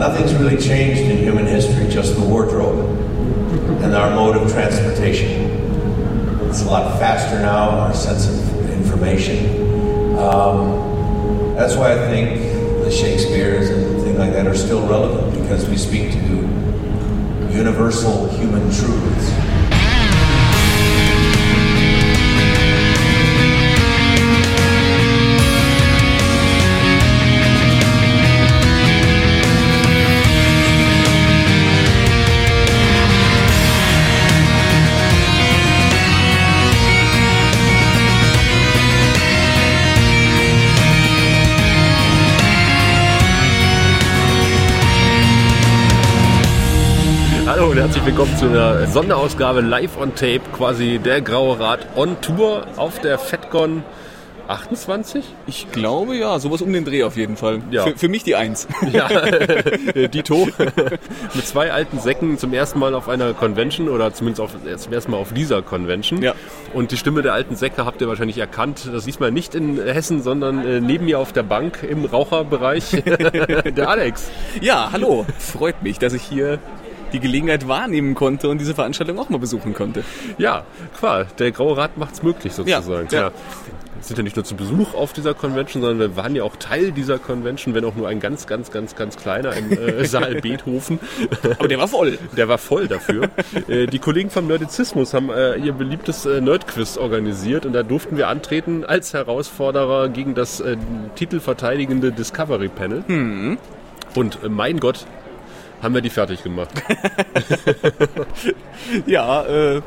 Nothing's really changed in human history, just the wardrobe and our mode of transportation. It's a lot faster now, our sense of information. Um, that's why I think the Shakespeare's and things like that are still relevant because we speak to universal human truths. Und herzlich willkommen zu einer Sonderausgabe live on tape, quasi der Graue Rat on Tour auf der FedCon 28? Ich glaube ja, sowas um den Dreh auf jeden Fall. Ja. Für, für mich die Eins. Ja, Dito. Mit zwei alten Säcken zum ersten Mal auf einer Convention oder zumindest auf, äh, zum ersten Mal auf dieser Convention. Ja. Und die Stimme der alten Säcke habt ihr wahrscheinlich erkannt. Das diesmal nicht in Hessen, sondern äh, neben mir auf der Bank im Raucherbereich der Alex. Ja, hallo. Freut mich, dass ich hier die Gelegenheit wahrnehmen konnte und diese Veranstaltung auch mal besuchen konnte. Ja, klar, der Graue Rat macht's möglich sozusagen. Ja, ja. Wir sind ja nicht nur zu Besuch auf dieser Convention, sondern wir waren ja auch Teil dieser Convention, wenn auch nur ein ganz, ganz, ganz, ganz kleiner im äh, Saal Beethoven. Aber der war voll. Der war voll dafür. Äh, die Kollegen vom Nerdizismus haben äh, ihr beliebtes äh, Nerdquiz organisiert und da durften wir antreten als Herausforderer gegen das äh, titelverteidigende Discovery Panel. Und äh, mein Gott, haben wir die fertig gemacht. Ja, äh,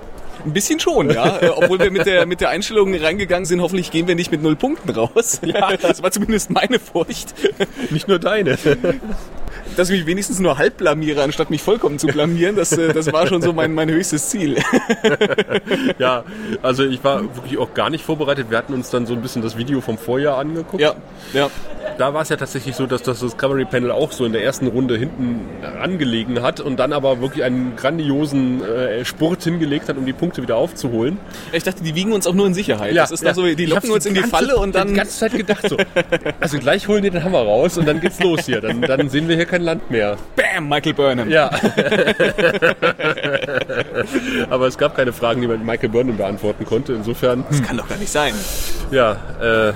ein bisschen schon, ja. Äh, Obwohl wir mit der, mit der Einstellung reingegangen sind, hoffentlich gehen wir nicht mit null Punkten raus. Ja, das war zumindest meine Furcht. Nicht nur deine. Dass ich mich wenigstens nur halb blamiere, anstatt mich vollkommen zu blamieren, das, äh, das war schon so mein, mein höchstes Ziel. Ja, also ich war wirklich auch gar nicht vorbereitet. Wir hatten uns dann so ein bisschen das Video vom Vorjahr angeguckt. Ja, ja. Da war es ja tatsächlich so, dass das Discovery Panel auch so in der ersten Runde hinten angelegen hat und dann aber wirklich einen grandiosen äh, Spurt hingelegt hat, um die Punkte wieder aufzuholen. Ich dachte, die wiegen uns auch nur in Sicherheit. das ist doch so, die Ich locken uns in die ganze- Falle und Die dann. ganze Zeit gedacht so, also gleich holen die den Hammer raus und dann geht's los hier. Dann, dann sehen wir hier kein Land mehr. Bam, Michael Burnham. Ja. aber es gab keine Fragen, die man Michael Burnham beantworten konnte. Insofern, Das kann doch gar nicht sein. ja, äh,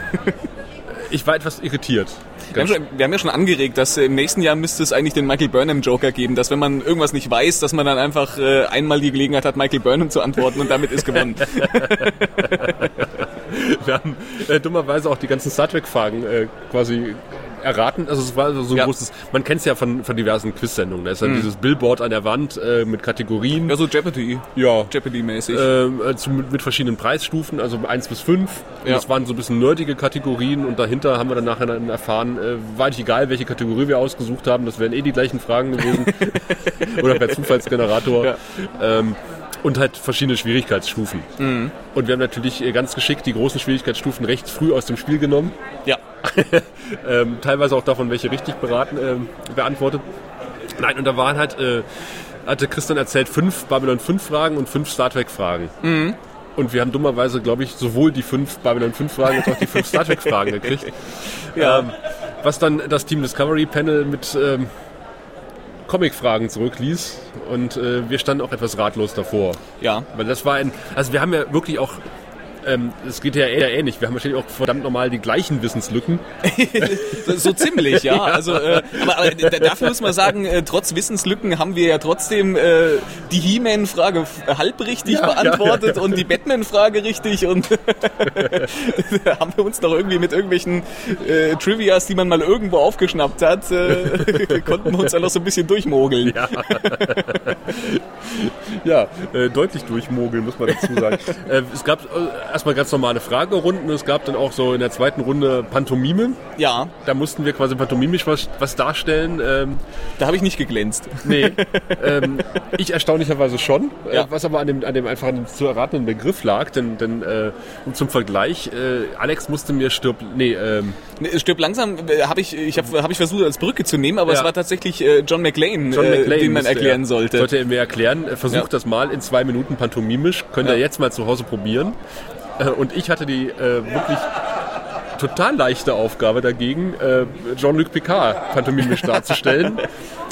ich war etwas irritiert. Wir haben, schon, wir haben ja schon angeregt, dass im nächsten Jahr müsste es eigentlich den Michael Burnham Joker geben, dass wenn man irgendwas nicht weiß, dass man dann einfach äh, einmal die Gelegenheit hat, Michael Burnham zu antworten und damit ist gewonnen. Wir haben äh, dummerweise auch die ganzen Star Trek-Fragen äh, quasi erraten. Also es war so ein Ja. großes, man kennt es ja von, von diversen Quiz-Sendungen. Da ist dann dieses Billboard an der Wand äh, mit Kategorien. ja, so Jeopardy. Ja. Jeopardy-mäßig. Ähm, äh, zu, mit, mit verschiedenen Preisstufen, also 1 bis 5. Und Ja. Das waren so ein bisschen nerdige Kategorien und dahinter haben wir dann nachher dann erfahren, äh, war nicht egal, welche Kategorie wir ausgesucht haben, das wären eh die gleichen Fragen gewesen. Oder per Zufallsgenerator. Ja. Ähm, und halt verschiedene Schwierigkeitsstufen. Mhm. Und wir haben natürlich äh, ganz geschickt die großen Schwierigkeitsstufen recht früh aus dem Spiel genommen. ja. Ähm, teilweise auch davon, welche richtig beraten, ähm, beantwortet. Nein, und da waren halt, äh, hatte Christian erzählt, fünf Babylon 5 Fragen und fünf Star Trek Fragen. Und wir haben dummerweise, glaube ich, sowohl die fünf Babylon 5 Fragen als auch die fünf Star Trek Fragen gekriegt. Ja. Ähm, was dann das Team Discovery Panel mit ähm, Comic-Fragen zurückließ. Und äh, wir standen auch etwas ratlos davor. ja. Weil das war ein, also wir haben ja wirklich auch, ähm, es geht ja eher ähnlich, wir haben wahrscheinlich auch verdammt normal die gleichen Wissenslücken. So, ziemlich, ja. Also, äh, aber, aber da- dafür muss man sagen, äh, trotz Wissenslücken haben wir ja trotzdem äh, die He-Man-Frage halb richtig Ja, beantwortet ja, ja. und die Batman-Frage richtig und haben wir uns noch irgendwie mit irgendwelchen äh, Trivias, die man mal irgendwo aufgeschnappt hat, äh, konnten wir uns dann noch so ein bisschen durchmogeln. Ja, ja äh, deutlich durchmogeln, muss man dazu sagen. äh, es gab äh, erstmal ganz normale Fragerunden, es gab dann auch so in der zweiten Runde Pantomime. Ja, Da mussten wir quasi pantomimisch was, was darstellen. Ähm, da habe ich nicht geglänzt. nee, ähm, ich erstaunlicherweise schon, äh, Ja. was aber an dem, an dem einfach zu erratenden Begriff lag, denn, denn äh, zum Vergleich, äh, Alex musste mir stirb, nee, ähm, Ne, Stirb langsam äh, habe ich, ich habe hab ich versucht als Brücke zu nehmen, aber Ja. es war tatsächlich äh, John McLeane, John äh, McClane den man erklären er, sollte. Sollte er mir erklären. Äh, Versucht Ja. das mal in zwei Minuten pantomimisch. Könnt ihr jetzt mal zu Hause probieren. Äh, Und ich hatte die äh, wirklich total leichte Aufgabe dagegen, äh, Jean-Luc Picard pantomimisch darzustellen.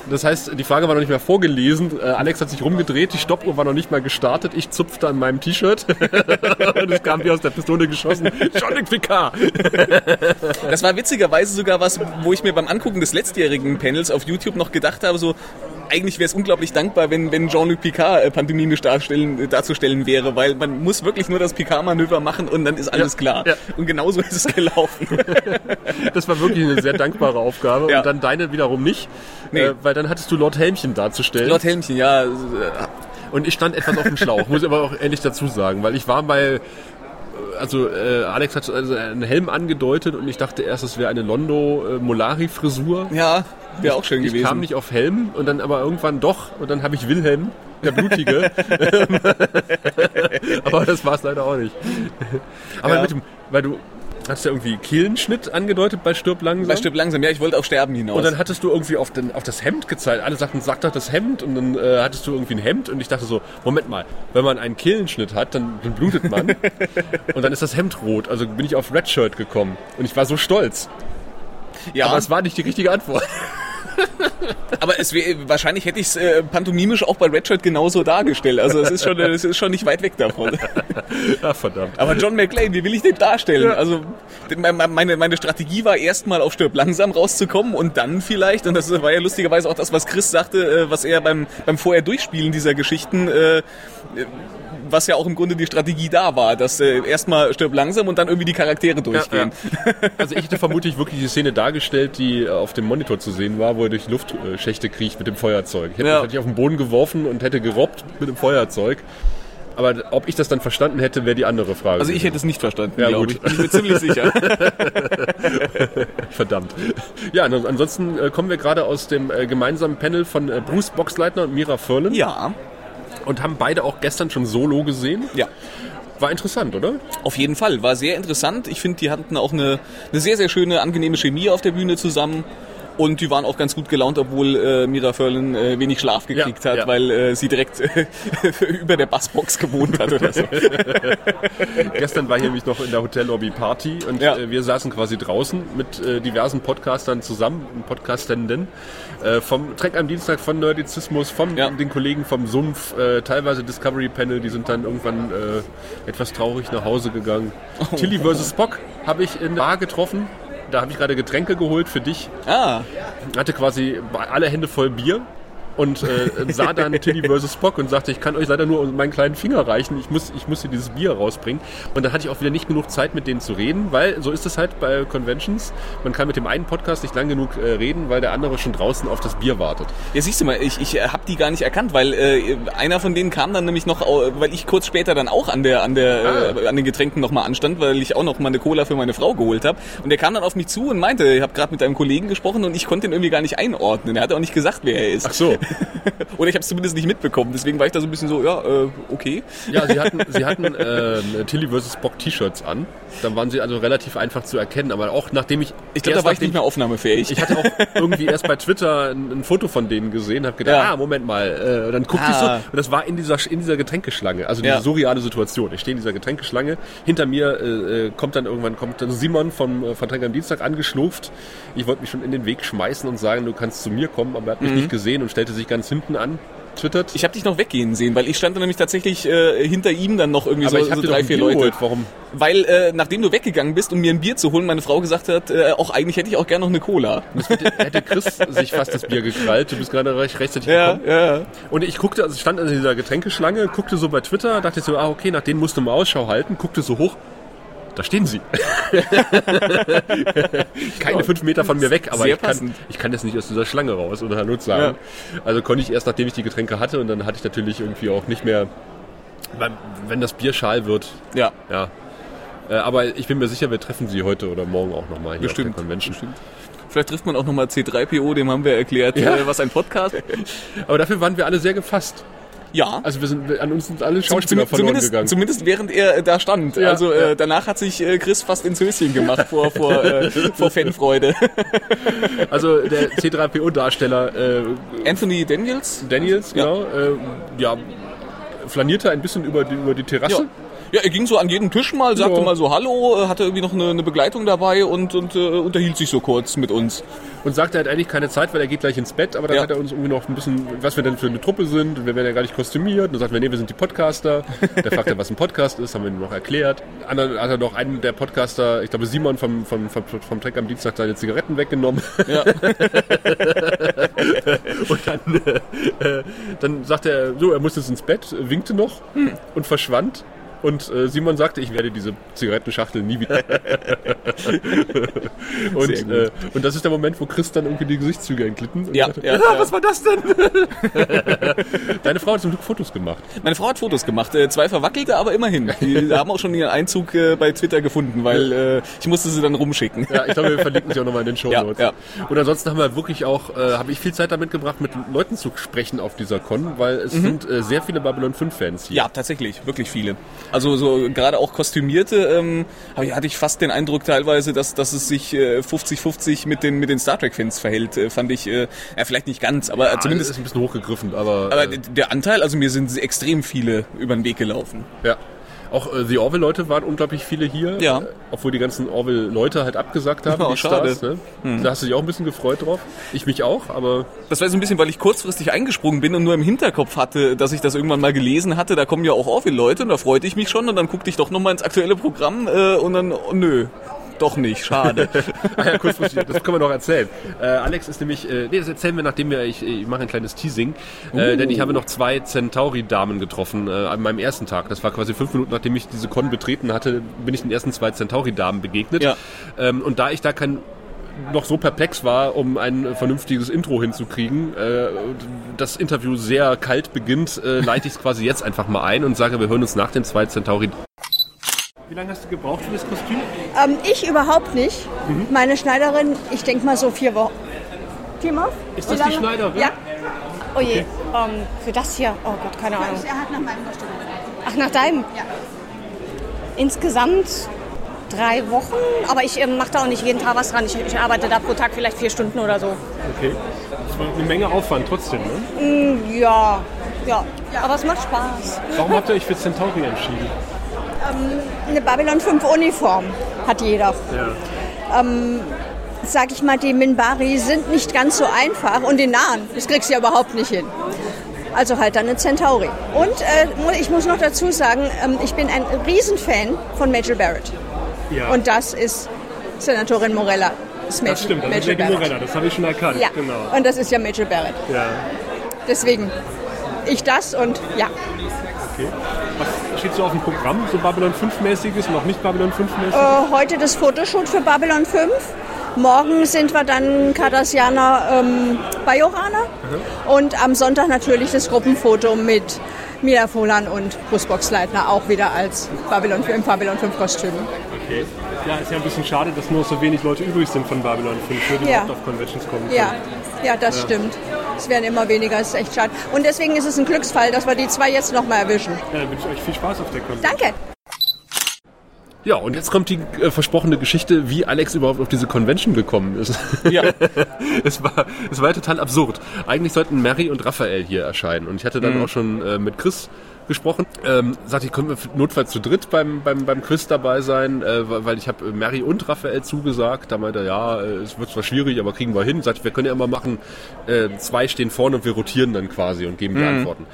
Das heißt, die Frage war noch nicht mehr vorgelesen. Äh, Alex hat sich rumgedreht, die Stoppuhr war noch nicht mal gestartet. Ich zupfte an meinem T-Shirt und es kam wie aus der Pistole geschossen. Jean-Luc Picard. Das war witzigerweise sogar was, wo ich mir beim Angucken des letztjährigen Panels auf YouTube noch gedacht habe, so eigentlich wäre es unglaublich dankbar, wenn, wenn Jean-Luc Picard äh, darstellen, äh, darzustellen wäre, weil man muss wirklich nur das Picard-Manöver machen und dann ist alles Ja, klar. ja. Und genauso ist es gelaufen. Das war wirklich eine sehr dankbare Aufgabe. Ja. Und dann deine wiederum nicht, Nee. äh, weil dann hattest du Lord Helmchen darzustellen. Lord Helmchen, ja. äh, Und ich stand etwas auf dem Schlauch, muss ich aber auch ehrlich dazu sagen, weil ich war bei, also äh, Alex hat also einen Helm angedeutet und ich dachte erst, es wäre eine Londo äh, Molari Frisur. Ja, wäre auch schön Ich gewesen. kam nicht auf Helm und dann aber irgendwann doch und dann habe ich Wilhelm, der Blutige. aber das war es leider auch nicht. Aber Ja. mit dem, weil du hast ja irgendwie Kehlenschnitt angedeutet bei Stirb langsam. Bei Stirb langsam, ja, ich wollte auf Sterben hinaus. Und dann hattest du irgendwie auf, den, auf das Hemd gezeigt. Alle sagten, sag doch das Hemd. Und dann äh, hattest du irgendwie ein Hemd. Und ich dachte so, Moment mal, wenn man einen Kehlenschnitt hat, dann, dann blutet man. und dann ist das Hemd rot. Also bin ich auf Redshirt gekommen. Und ich war so stolz. ja, Aber es war nicht die richtige Antwort. aber es wär, wahrscheinlich hätte ich es äh, pantomimisch auch bei Redshirt genauso dargestellt. Also es ist schon, es ist schon nicht weit weg davon. Ach, verdammt. Aber John McClane, wie will ich den darstellen? Also me- me- meine, meine Strategie war erstmal auf Stirb langsam rauszukommen und dann vielleicht, und das war ja lustigerweise auch das, was Chris sagte, äh, was er beim, beim vorher Durchspielen dieser Geschichten, äh, was ja auch im Grunde die Strategie da war, dass äh, erstmal Stirb langsam und dann irgendwie die Charaktere durchgehen. Also ich hätte vermutlich wirklich die Szene dargestellt, die äh, auf dem Monitor zu sehen war, wo er durch Luftschächte kriecht mit dem Feuerzeug. Ich hätte Ja. das hätte ich auf den Boden geworfen und hätte gerobbt mit dem Feuerzeug. Aber ob ich das dann verstanden hätte, wäre die andere Frage. Also ich hätte es nicht verstanden, Ja, glaube gut. ich. Bin ich mir ziemlich sicher. Verdammt. Ja, ansonsten äh, kommen wir gerade aus dem äh, gemeinsamen Panel von äh, Bruce Boxleitner und Mira Furlan ja, und haben beide auch gestern schon solo gesehen. ja. War interessant, oder? Auf jeden Fall, war sehr interessant. Ich finde, die hatten auch eine, eine sehr, sehr schöne, angenehme Chemie auf der Bühne zusammen. Und die waren auch ganz gut gelaunt, obwohl äh, Mira Furlan äh, wenig Schlaf gekriegt Ja, hat, ja. weil äh, sie direkt äh, über der Bassbox gewohnt hat oder so. Gestern war hier nämlich noch in der Hotellobby Party und Ja. äh, wir saßen quasi draußen mit äh, diversen Podcastern zusammen, Podcastenden, vom Trek am Dienstag, von Nerdizismus, von den Kollegen vom Sumpf, teilweise Discovery Panel, die sind dann irgendwann etwas traurig nach Hause gegangen. Oh. Tilly vs. Spock habe ich in der Bar getroffen. Da habe ich gerade Getränke geholt für dich. Ah, hatte quasi alle Hände voll Bier und äh, sah dann Tilly vs. Spock und sagte, ich kann euch leider nur meinen kleinen Finger reichen, ich muss, ich muss hier dieses Bier rausbringen. Und dann hatte ich auch wieder nicht genug Zeit, mit denen zu reden, weil so ist es halt bei Conventions. Man kann mit dem einen Podcast nicht lang genug äh, reden, weil der andere schon draußen auf das Bier wartet. ja siehst du mal, ich, ich habe die gar nicht erkannt, weil äh, einer von denen kam dann nämlich noch, weil ich kurz später dann auch an der an der äh, an den Getränken nochmal anstand, weil ich auch noch mal eine Cola für meine Frau geholt habe. Und der kam dann auf mich zu und meinte, ich habe gerade mit einem Kollegen gesprochen und ich konnte ihn irgendwie gar nicht einordnen. Er hat auch nicht gesagt, wer er ist. Ach so. Oder ich habe es zumindest nicht mitbekommen. Deswegen war ich da so ein bisschen so, ja, äh, okay. Ja, sie hatten, sie hatten ähm, Tilly vs. Spock T-Shirts an. Dann waren sie also relativ einfach zu erkennen. Aber auch nachdem ich. Ich glaube, da war ich nicht mehr aufnahmefähig. Ich hatte auch irgendwie erst bei Twitter ein, ein Foto von denen gesehen, habe gedacht, Ja. ah, Moment mal. Äh, und dann guckte ich so, Ah. und das war in dieser, in dieser Getränkeschlange, also diese Ja. surreale Situation. Ich stehe in dieser Getränkeschlange, hinter mir äh, äh, kommt dann irgendwann kommt dann Simon vom äh, Vertrag am Dienstag angeschlurft. Ich wollte mich schon in den Weg schmeißen und sagen, du kannst zu mir kommen, aber er hat mich nicht gesehen und stellte sich ganz hinten an, twittert. Ich habe dich noch weggehen sehen, weil ich stand da nämlich tatsächlich äh, hinter ihm dann noch irgendwie aber so, ich habe so dir drei, vier Leute. geholt. Warum? Weil äh, nachdem du weggegangen bist, um mir ein Bier zu holen, meine Frau gesagt hat, äh, auch eigentlich hätte ich auch gerne noch eine Cola. Das hätte, Chris sich fast das Bier gekrallt. Du bist gerade recht rechtzeitig Ja, gekommen. ja. Und ich guckte, also ich stand in dieser Getränkeschlange, guckte so bei Twitter, dachte so, ah, okay, nach denen musst du mal Ausschau halten, guckte so hoch. Da stehen sie. Keine fünf Meter von mir weg, aber ich kann, ich kann jetzt nicht aus dieser Schlange raus oder Hallo sagen. Also konnte ich erst, nachdem ich die Getränke hatte und dann hatte ich natürlich irgendwie auch nicht mehr, wenn das Bier schal wird, Ja, ja. Äh, Aber ich bin mir sicher, wir treffen sie heute oder morgen auch nochmal hier bestimmt. auf der Convention. bestimmt. Vielleicht trifft man auch nochmal C3PO, dem haben wir erklärt, Ja. äh, was ein Podcast. Aber dafür waren wir alle sehr gefasst. Ja. Also wir sind, an uns sind alle Schauspieler zum- verloren zumindest, gegangen. zumindest während er äh, da stand. Ja, also ja. äh, danach hat sich äh, Chris fast ins Höschen gemacht vor, vor, äh, vor Fanfreude. Also der C3PO-Darsteller äh, Anthony Daniels? Daniels, Ja. genau, äh, ja, flanierte ein bisschen über die, über die Terrasse. Ja, er ging so an jeden Tisch mal, sagte Ja. mal so Hallo, äh, hatte irgendwie noch eine, eine Begleitung dabei und, und äh, unterhielt sich so kurz mit uns. Und sagte, er hat eigentlich keine Zeit, weil er geht gleich ins Bett, aber dann Ja. hat er uns irgendwie noch ein bisschen, was wir denn für eine Truppe sind. Und wir werden ja gar nicht kostümiert. Und dann sagt wir, nee, wir sind die Podcaster. Der fragt er, was ein Podcast ist, haben wir ihm noch erklärt. Dann hat er noch einen der Podcaster, ich glaube Simon vom, vom, vom, vom Trek am Dienstag seine Zigaretten weggenommen. Ja. Und dann, äh, äh, dann sagte er, so, er muss jetzt ins Bett, winkte noch und verschwand. Und äh, Simon sagte, ich werde diese Zigarettenschachtel nie wieder. und, äh, und das ist der Moment, wo Chris dann irgendwie die Gesichtszüge entglitten. Ja, ja, "Ah, ja. was war das denn? Deine Frau hat zum Glück Fotos gemacht. Meine Frau hat Fotos gemacht, äh, zwei verwackelte, aber immerhin. Die haben auch schon ihren Einzug äh, bei Twitter gefunden, weil äh, ich musste sie dann rumschicken. Ja, ich glaube, wir verlinken sie auch nochmal in den Show Notes. Ja, Und ansonsten haben wir wirklich auch, habe ich viel Zeit damit gebracht, mit Leuten zu sprechen auf dieser Con, weil es sind äh, sehr viele Babylon 5 Fans hier. Ja, tatsächlich, wirklich viele. Also so gerade auch kostümierte, ähm, hatte ich fast den Eindruck teilweise, dass, dass es sich äh, 50-50 mit den, mit den Star Trek-Fans verhält, äh, fand ich, äh, ja vielleicht nicht ganz, aber Ah, zumindest, ist ein bisschen hochgegriffen, aber, aber äh, der Anteil, also mir sind extrem viele über den Weg gelaufen. ja. Auch äh, die Orville-Leute waren unglaublich viele hier, Ja. äh, obwohl die ganzen Orville-Leute halt abgesagt haben, Oh, die schade. Stars. Ne? Da hast du dich auch ein bisschen gefreut drauf. Ich mich auch, aber Das war so ein bisschen, weil ich kurzfristig eingesprungen bin und nur im Hinterkopf hatte, dass ich das irgendwann mal gelesen hatte. Da kommen ja auch Orville-Leute und da freute ich mich schon und dann guckte ich doch nochmal ins aktuelle Programm äh, und dann, oh, nö, doch nicht, schade. Ah ja, kurzfristig, das können wir noch erzählen. Äh, Alex ist nämlich, äh, nee, das erzählen wir, nachdem wir, ich, ich mache ein kleines Teasing, äh, denn ich habe noch zwei Centauri-Damen getroffen äh, an meinem ersten Tag. Das war quasi fünf Minuten, nachdem ich diese Con betreten hatte, bin ich den ersten zwei Centauri-Damen begegnet. Ja. Ähm, und da ich da kein noch so perplex war, um ein vernünftiges Intro hinzukriegen, äh, das Interview sehr kalt beginnt, äh, leite ich es quasi jetzt einfach mal ein und sage, wir hören uns nach den zwei Centauri. Wie lange hast du gebraucht für das Kostüm? Ähm, ich überhaupt nicht. Meine Schneiderin, ich denke mal so vier Wochen. Viermal? Ist das die? Schneiderin? Ja. Oh je, ähm, für das hier, oh Gott, keine Ahnung. Er hat nach meinem Kostüm. Ach, nach deinem? Ja. Insgesamt drei Wochen, aber ich ähm, mache da auch nicht jeden Tag was dran. Ich, ich arbeite da pro Tag vielleicht vier Stunden oder so. Okay. Das war eine Menge Aufwand trotzdem, ne? Ja, ja, aber es macht Spaß. Warum habt ihr euch für Centauri entschieden? Eine Babylon 5 Uniform hat jeder. Ja. Sag ich mal, die Minbari sind nicht ganz so einfach und die Nahen, das kriegst du ja überhaupt nicht hin. Also halt dann eine Centauri. Und äh, ich muss noch dazu sagen, ähm, ich bin ein Riesenfan von Major Barrett. ja. Und das ist Senatorin Morella. Das, das stimmt, das ist ja die Morella, das habe ich schon erkannt. Ja, Genau. und das ist ja Major Barrett. Ja. Deswegen ich das und ja. Okay. Was steht so auf dem Programm? So Babylon 5-mäßiges, noch nicht Babylon 5-mäßig? Äh, heute das Fotoshoot für Babylon 5. Morgen sind wir dann Cardassianer ähm, Bajorana. Und am Sonntag natürlich das Gruppenfoto mit Mia Folan und Bruce Boxleitner auch wieder als Babylon, im Babylon 5 Kostüm. Okay. Ja, ist ja ein bisschen schade, dass nur so wenig Leute übrig sind von Babylon 5, die Ja. überhaupt auf Conventions kommen können. ja, das stimmt. Es werden immer weniger, das ist echt schade. Und deswegen ist es ein Glücksfall, dass wir die zwei jetzt noch mal erwischen. Ja, dann wünsche ich euch viel Spaß auf der Con. Danke. Ja, und jetzt kommt die äh, versprochene Geschichte, wie Alex überhaupt auf diese Convention gekommen ist. Ja. es, war, es war ja total absurd. Eigentlich sollten Mary und Raphael hier erscheinen. Und ich hatte dann auch schon äh, mit Chris gesprochen. Ähm, sagte ich, können wir notfalls zu dritt beim, beim, beim Quiz dabei sein, äh, weil ich habe Mary und Raphael zugesagt. Da meinte er, ja, äh, es wird zwar schwierig, aber kriegen wir hin. Sagt, wir können ja immer machen, äh, zwei stehen vorne und wir rotieren dann quasi und geben die Antworten.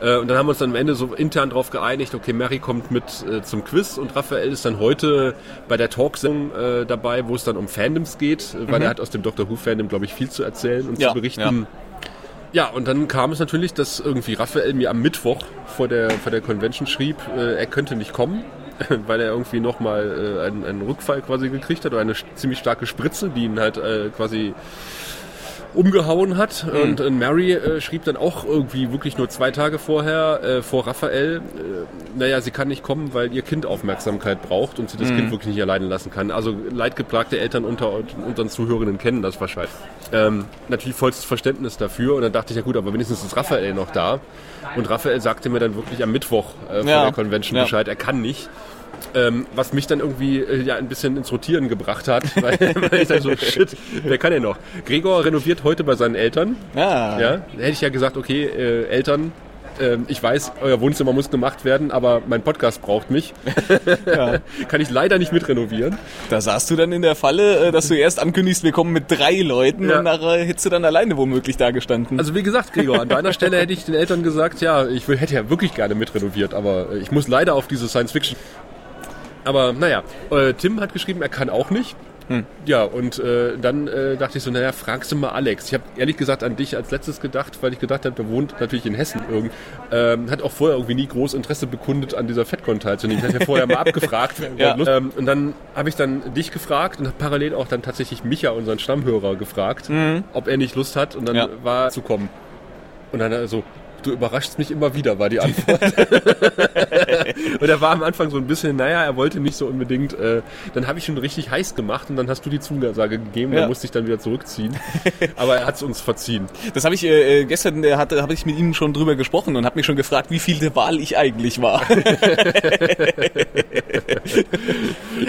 Äh, und dann haben wir uns dann am Ende so intern darauf geeinigt, okay, Mary kommt mit äh, zum Quiz und Raphael ist dann heute bei der Talksendung äh, dabei, wo es dann um Fandoms geht, äh, weil er hat aus dem Doctor Who Fandom, glaube ich, viel zu erzählen und Ja, zu berichten. ja. Ja, und dann kam es natürlich, dass irgendwie Raphael mir am Mittwoch vor der, vor der Convention schrieb, äh, er könnte nicht kommen, weil er irgendwie nochmal äh, einen, einen Rückfall quasi gekriegt hat oder eine ziemlich starke Spritze, die ihn halt äh, quasi umgehauen hat. Und äh, Mary äh, schrieb dann auch irgendwie wirklich nur zwei Tage vorher äh, vor Raphael, äh, naja, sie kann nicht kommen, weil ihr Kind Aufmerksamkeit braucht und sie das Kind wirklich nicht alleine lassen kann. Also leidgeplagte Eltern unter unseren Zuhörenden kennen das wahrscheinlich. Ähm, natürlich vollstes Verständnis dafür. Und dann dachte ich, ja gut, aber wenigstens ist Raphael noch da. Und Raphael sagte mir dann wirklich am Mittwoch äh, vor Ja. der Convention Ja. Bescheid, er kann nicht. Ähm, was mich dann irgendwie äh, ja ein bisschen ins Rotieren gebracht hat, weil, weil ich dann so, shit, wer kann denn noch? Gregor renoviert heute bei seinen Eltern. Ja. Ja, da hätte ich ja gesagt, okay, äh, Eltern, ähm, ich weiß, euer Wohnzimmer muss gemacht werden, aber mein Podcast braucht mich. Kann ich leider nicht mitrenovieren. Da saßt du dann in der Falle, äh, dass du erst ankündigst, wir kommen mit drei Leuten Ja. und nachher hättest du dann alleine womöglich da gestanden. Also wie gesagt, Gregor, an deiner Stelle hätte ich den Eltern gesagt, ja, ich will, hätte ja wirklich gerne mitrenoviert, aber äh, ich muss leider auf diese Science Fiction. Aber naja, äh, Tim hat geschrieben, er kann auch nicht. Ja, und äh, dann äh, dachte ich so, naja, fragst du mal Alex. Ich habe ehrlich gesagt an dich als letztes gedacht, weil ich gedacht habe, der wohnt natürlich in Hessen irgend. Ähm, hat auch vorher irgendwie nie groß Interesse bekundet, an dieser FedCon teilzunehmen. Ich hatte ja vorher mal abgefragt. Ja. ähm, und dann habe ich dann dich gefragt und habe parallel auch dann tatsächlich Micha, unseren Stammhörer, gefragt, ob er nicht Lust hat. Und dann Ja. war zu kommen. Und dann also, du überraschst mich immer wieder, war die Antwort. und er war am Anfang so ein bisschen, naja, er wollte nicht so unbedingt. Äh, dann habe ich schon richtig heiß gemacht und dann hast du die Zusage gegeben, Ja. dann musste ich dann wieder zurückziehen. Aber er hat es uns verziehen. Das habe ich äh, äh, gestern äh, hatte habe ich mit ihm schon drüber gesprochen und habe mich schon gefragt, wie viel der Wahl ich eigentlich war.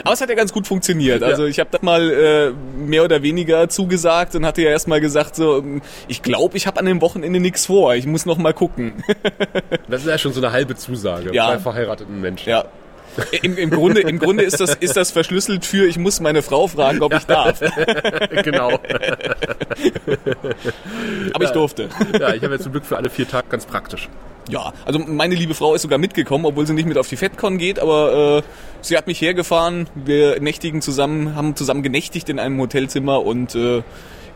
Aber es hat ja ganz gut funktioniert. Also ich habe da mal äh, mehr oder weniger zugesagt und hatte ja erstmal gesagt so, ähm, ich glaube, ich habe an dem Wochenende nichts vor. Ich muss noch mal gucken. Das ist ja schon so eine halbe Zusage Ja. bei verheirateten Menschen. ja. Im, Im Grunde, im Grunde ist das, ist das verschlüsselt für, ich muss meine Frau fragen, ob ich darf. genau. Aber ich durfte. Ja, ich habe jetzt zum Glück für alle vier Tage ganz praktisch. Ja, also meine liebe Frau ist sogar mitgekommen, obwohl sie nicht mit auf die FedCon geht, aber äh, sie hat mich hergefahren. Wir nächtigen zusammen, haben zusammen genächtigt in einem Hotelzimmer und äh,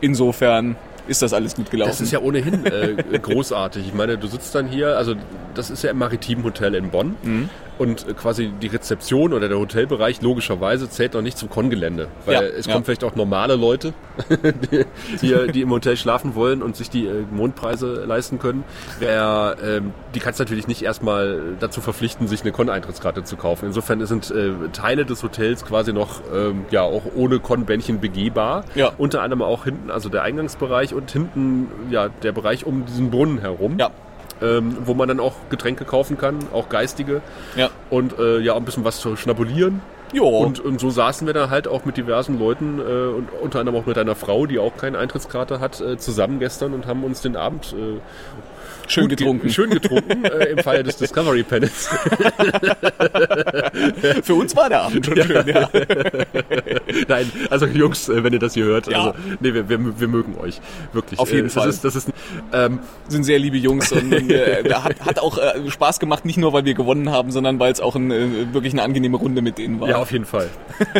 insofern ist das alles gut gelaufen. Das ist ja ohnehin äh, großartig. Ich meine, du sitzt dann hier, also das ist ja im Maritimen Hotel in Bonn Mhm. Und quasi die Rezeption oder der Hotelbereich logischerweise zählt noch nicht zum Kongelände, weil Ja, es ja. kommen vielleicht auch normale Leute, die, die, die im Hotel schlafen wollen und sich die äh, Mondpreise leisten können. Wer, ähm, die kannst natürlich nicht erstmal dazu verpflichten, sich eine Con-Eintrittskarte zu kaufen. Insofern sind äh, Teile des Hotels quasi noch ähm, ja auch ohne Con-Bändchen begehbar. Ja. Unter anderem auch hinten, also der Eingangsbereich und hinten ja der Bereich um diesen Brunnen herum, ja, ähm, wo man dann auch Getränke kaufen kann, auch geistige ja. und äh, ja auch ein bisschen was zu schnabulieren. Jo. Und, und so saßen wir da halt auch mit diversen Leuten äh, und unter anderem auch mit einer Frau, die auch keine Eintrittskarte hat, äh, zusammen gestern und haben uns den Abend äh, schön ge- getrunken. schön getrunken äh, im Falle des Discovery Panels. Für uns war der Abend schon schön, ja. Nein, also Jungs, äh, wenn ihr das hier hört, Ja. also nee, wir, wir, wir mögen euch wirklich. Auf jeden Äh, Fall. Das ist, das ist ähm, Sind sehr liebe Jungs und äh, hat, hat auch äh, Spaß gemacht, nicht nur weil wir gewonnen haben, sondern weil es auch ein, äh, wirklich eine angenehme Runde mit denen war. Ja, auf jeden Fall.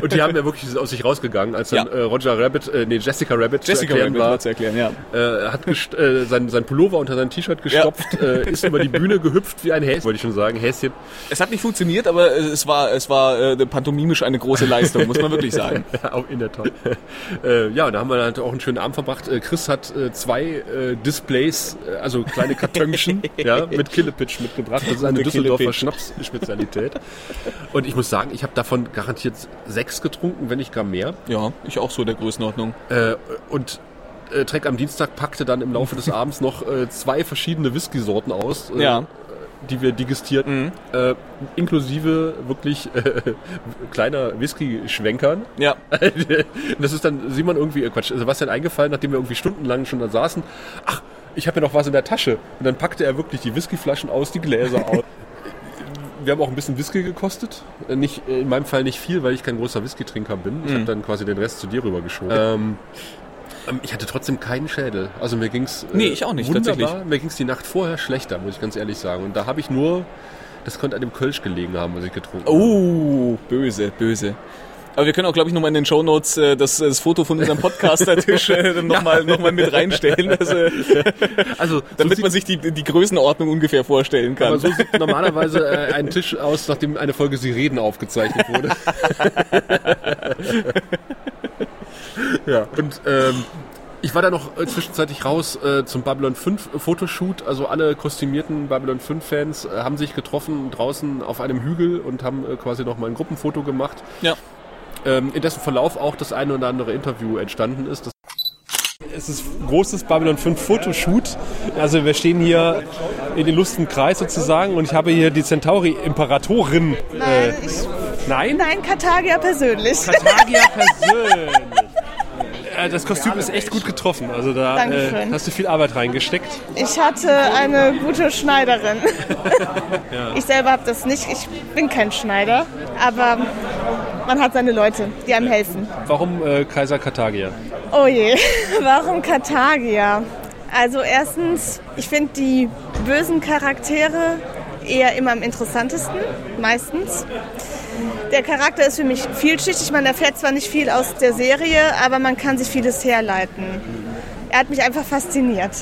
Und die haben ja wirklich aus sich rausgegangen, als dann Ja. äh, Roger Rabbit, äh, nee, Jessica Rabbit Jessica zu erklären Rabbit war, zu erklären, ja. äh, hat äh, sein, sein Pullover unter sein T-Shirt gestopft, äh, ist über die Bühne gehüpft wie ein Häschen, wollte ich schon sagen, Häschen. Es hat nicht funktioniert, aber es war, es war äh, pantomimisch eine große Leistung, muss man wirklich sagen. Ja, auch in der Tat. äh, ja, und da haben wir halt auch einen schönen Abend verbracht. Äh, Chris hat äh, zwei äh, Displays, also kleine Kartönchen, ja, mit Killepitch mitgebracht. Das ist eine Düsseldorfer. Schnapsspezialität. Und ich muss sagen, ich habe davon garantiert sechs getrunken, wenn nicht gar mehr. Ja, ich auch so der Größenordnung. Äh, und äh, Trek am Dienstag packte dann im Laufe des Abends noch äh, zwei verschiedene Whisky-Sorten aus, äh, Ja. die wir digestierten, äh, inklusive wirklich kleiner Whisky-Schwenkern. Ja, das ist dann Simon irgendwie, äh, Quatsch, Sebastian eingefallen, nachdem wir irgendwie stundenlang schon da saßen. Ach, ich habe ja noch was in der Tasche. Und dann packte er wirklich die Whiskyflaschen aus, die Gläser aus. Wir haben auch ein bisschen Whisky gekostet. Äh, Nicht, äh, in meinem Fall nicht viel, weil ich kein großer Whisky-Trinker bin. Ich habe dann quasi den Rest zu dir rübergeschoben. Ähm, ähm, ich hatte trotzdem keinen Schädel. Also mir ging's äh, Nee, ich auch nicht, wunderbar. Mir ging's die Nacht vorher schlechter, muss ich ganz ehrlich sagen. Und da habe ich nur, das könnte an dem Kölsch gelegen haben, was ich getrunken habe. Oh, böse, böse. Aber wir können auch, glaube ich, nochmal in den Shownotes äh, das, das Foto von unserem Podcaster-Tisch äh, nochmal noch mal mit reinstellen, also, Also, so damit sieht- man sich die, die Größenordnung ungefähr vorstellen kann. Aber so sieht normalerweise äh, ein Tisch aus, nachdem eine Folge Sie reden aufgezeichnet wurde. ja. Und ähm, ich war da noch äh, zwischenzeitlich raus äh, zum Babylon 5 Fotoshoot. Also alle kostümierten Babylon 5 Fans äh, haben sich getroffen draußen auf einem Hügel und haben äh, quasi noch mal ein Gruppenfoto gemacht. ja. Ähm, in dessen Verlauf auch das eine oder andere Interview entstanden ist. Das es ist ein großes Babylon 5 Fotoshoot. Also wir stehen hier in illustren Kreis sozusagen und ich habe hier die Centauri Imperatorin. Nein, ich, Nein? nein, Kartagia persönlich. Kartagia persönlich. Äh, das Kostüm ist echt gut getroffen. Also da äh, hast du viel Arbeit reingesteckt. Ich hatte eine gute Schneiderin. Ich selber habe das nicht. Ich bin kein Schneider, aber man hat seine Leute, die einem helfen. Warum äh, Kaiser Karthagia? Oh je, warum Karthagia? Also erstens, ich finde die bösen Charaktere eher immer am interessantesten, meistens. Der Charakter ist für mich vielschichtig. Man erfährt zwar nicht viel aus der Serie, aber man kann sich vieles herleiten. Er hat mich einfach fasziniert.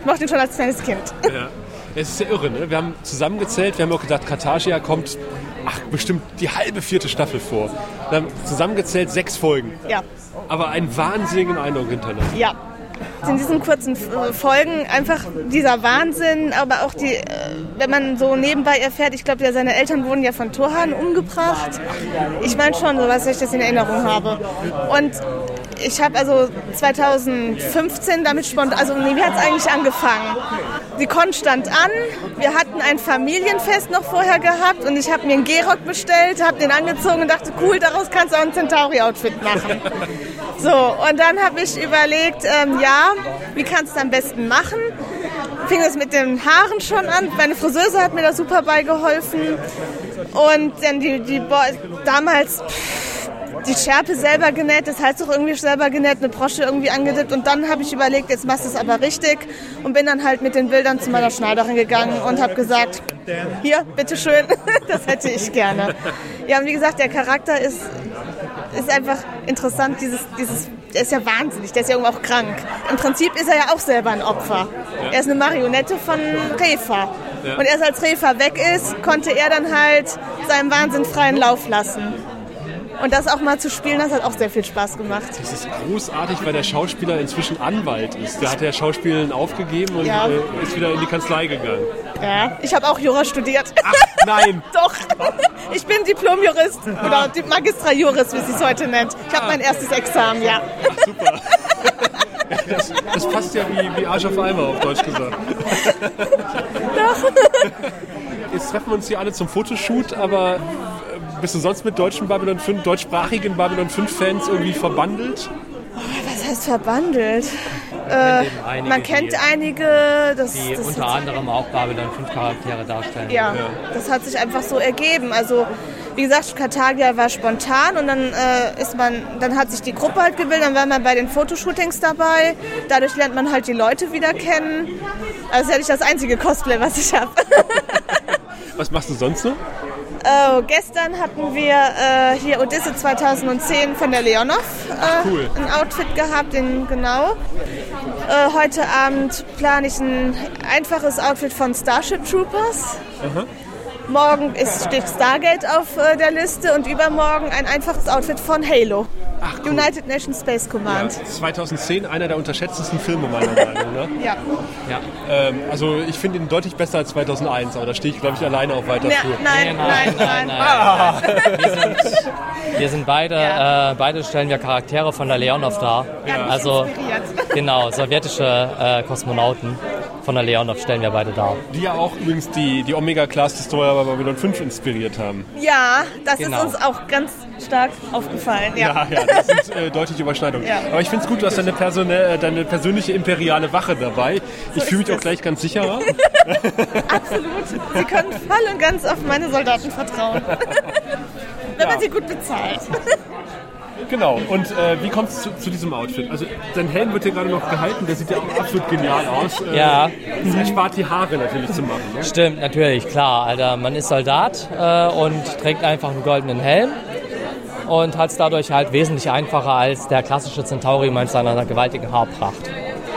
Ich mochte ihn schon als kleines Kind. Ja. Es ist ja irre, ne? Wir haben zusammengezählt, wir haben auch gedacht, Karthagia kommt, ach, bestimmt die halbe vierte Staffel vor. Wir haben zusammengezählt sechs Folgen. Ja, Aber einen wahnsinnigen Eindruck hinterlassen. ja. In diesen kurzen äh, Folgen einfach dieser Wahnsinn, aber auch die, äh, wenn man so nebenbei erfährt, ich glaube, ja, seine Eltern wurden ja von Torhan umgebracht. Ich meine schon, so was ich das in Erinnerung habe. Und ich habe also 2015 damit spontan, also nee, wie hat es eigentlich angefangen? Die Con stand an, wir hatten ein Familienfest noch vorher gehabt und ich habe mir einen Gehrock bestellt, habe den angezogen und dachte, cool, daraus kannst du auch ein Centauri-Outfit machen. So, und dann habe ich überlegt, ähm, ja, wie kannst du es am besten machen? Fing es mit den Haaren schon an. Meine Friseuse hat mir da super beigeholfen. Und dann die, die Bo damals pff, die Schärpe selber genäht, das heißt auch irgendwie selber genäht, eine Brosche irgendwie angedippt. Und dann habe ich überlegt, jetzt machst du es aber richtig. Und bin dann halt mit den Bildern zu meiner Schneiderin gegangen und habe gesagt, hier, bitteschön, das hätte ich gerne. Ja, und wie gesagt, der Charakter ist ist einfach interessant, dieses, dieses, der ist ja wahnsinnig, der ist ja irgendwo auch krank. Im Prinzip ist er ja auch selber ein Opfer. Er ist eine Marionette von Refa. Und erst als Refa weg ist, konnte er dann halt seinem Wahnsinn freien Lauf lassen. Und das auch mal zu spielen, das hat auch sehr viel Spaß gemacht. Das ist großartig, weil der Schauspieler inzwischen Anwalt ist. Der hat ja Schauspielen aufgegeben und Ja. äh, ist wieder in die Kanzlei gegangen. Ja, ich habe auch Jura studiert. Ach, nein! Doch, ich bin Diplom-Jurist oder die Magistra Juris, wie sie es heute nennt. Ich habe mein erstes Examen, ja. Ach, super. Das, das passt ja wie, wie Arsch auf Eimer, auf Deutsch gesagt. Jetzt treffen wir uns hier alle zum Fotoshoot, aber bist du sonst mit deutschen Babylon 5, deutschsprachigen Babylon 5 Fans irgendwie verbandelt? Was heißt verbandelt? Äh, einige, man kennt die- einige, das, die das unter anderem auch Babylon 5 Charaktere darstellen. ja, das hat sich einfach so ergeben. Also wie gesagt, Karthagia war spontan und dann äh, ist man, dann hat sich die Gruppe halt gebildet, dann war man bei den Fotoshootings dabei. Dadurch lernt man halt die Leute wieder kennen. Also das ist ja nicht das einzige Cosplay, was ich habe. Was machst du sonst so? Oh, gestern hatten wir äh, hier Odyssey 2010 von der Leonov äh, cool. ein Outfit gehabt, in, genau. Äh, heute Abend plane ich ein einfaches Outfit von Starship Troopers. Morgen ist, steht Stargate auf äh, der Liste und übermorgen ein einfaches Outfit von Halo. United Nations Space Command. 2010 einer der unterschätztesten Filme meiner Meinung nach. Ja. Ähm, also ich finde ihn deutlich besser als 2001, aber da stehe ich glaube ich alleine auf weiter Ne, Flur. nein, nein, nein, nein. Wir sind, wir sind beide, äh, beide stellen wir Charaktere von der Leonov dar. Ja. Also Inspiriert. genau, sowjetische äh, Kosmonauten von der Leonov stellen wir beide dar. Die ja auch übrigens die, die Omega-Class Destroyer bei Babylon 5 inspiriert haben. Ja, das Genau. ist uns auch ganz stark aufgefallen. Ja, ja, das sind äh, deutliche Überschneidungen. Ja. Aber ich finde es gut, du hast deine, Persone, äh, deine persönliche imperiale Wache dabei. Ich fühle mich ist auch gleich ganz sicherer. Absolut. Sie können voll und ganz auf meine Soldaten vertrauen. Wenn man sie gut bezahlt. Genau. Und äh, wie kommt es zu, zu diesem Outfit? Also dein Helm wird hier gerade noch gehalten, der sieht ja absolut genial aus. Äh, Ja. Es erspart die Haare natürlich zu machen. Ne? Stimmt, natürlich, klar. Alter, man ist Soldat äh, und trägt einfach einen goldenen Helm und hat es dadurch halt wesentlich einfacher als der klassische Centauri mit seiner gewaltigen Haarpracht.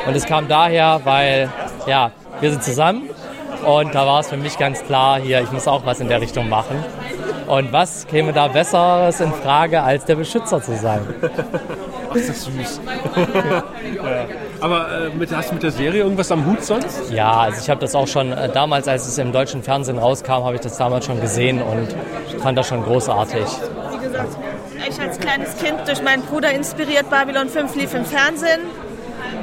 Und es kam daher, weil, ja, wir sind zusammen und da war es für mich ganz klar, hier, ich muss auch was in der Richtung machen. Und was käme da Besseres in Frage, als der Beschützer zu sein? Ach, ist das süß. ja. Aber äh, mit, hast du mit der Serie irgendwas am Hut sonst? Ja, also ich habe das auch schon äh, damals, als es im deutschen Fernsehen rauskam, habe ich das damals schon gesehen und fand das schon großartig. Wie gesagt, ich als kleines Kind durch meinen Bruder inspiriert, Babylon 5 lief im Fernsehen.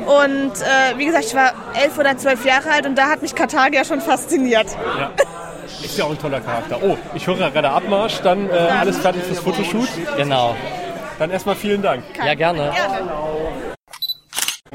Und äh, wie gesagt, ich war elf oder zwölf Jahre alt und da hat mich Karthagia schon fasziniert. Ja. Ist ja auch ein toller Charakter. Oh, ich höre gerade Abmarsch, dann äh, alles fertig fürs Fotoshoot. Genau. Dann erstmal vielen Dank. Ja, gerne. Gerne.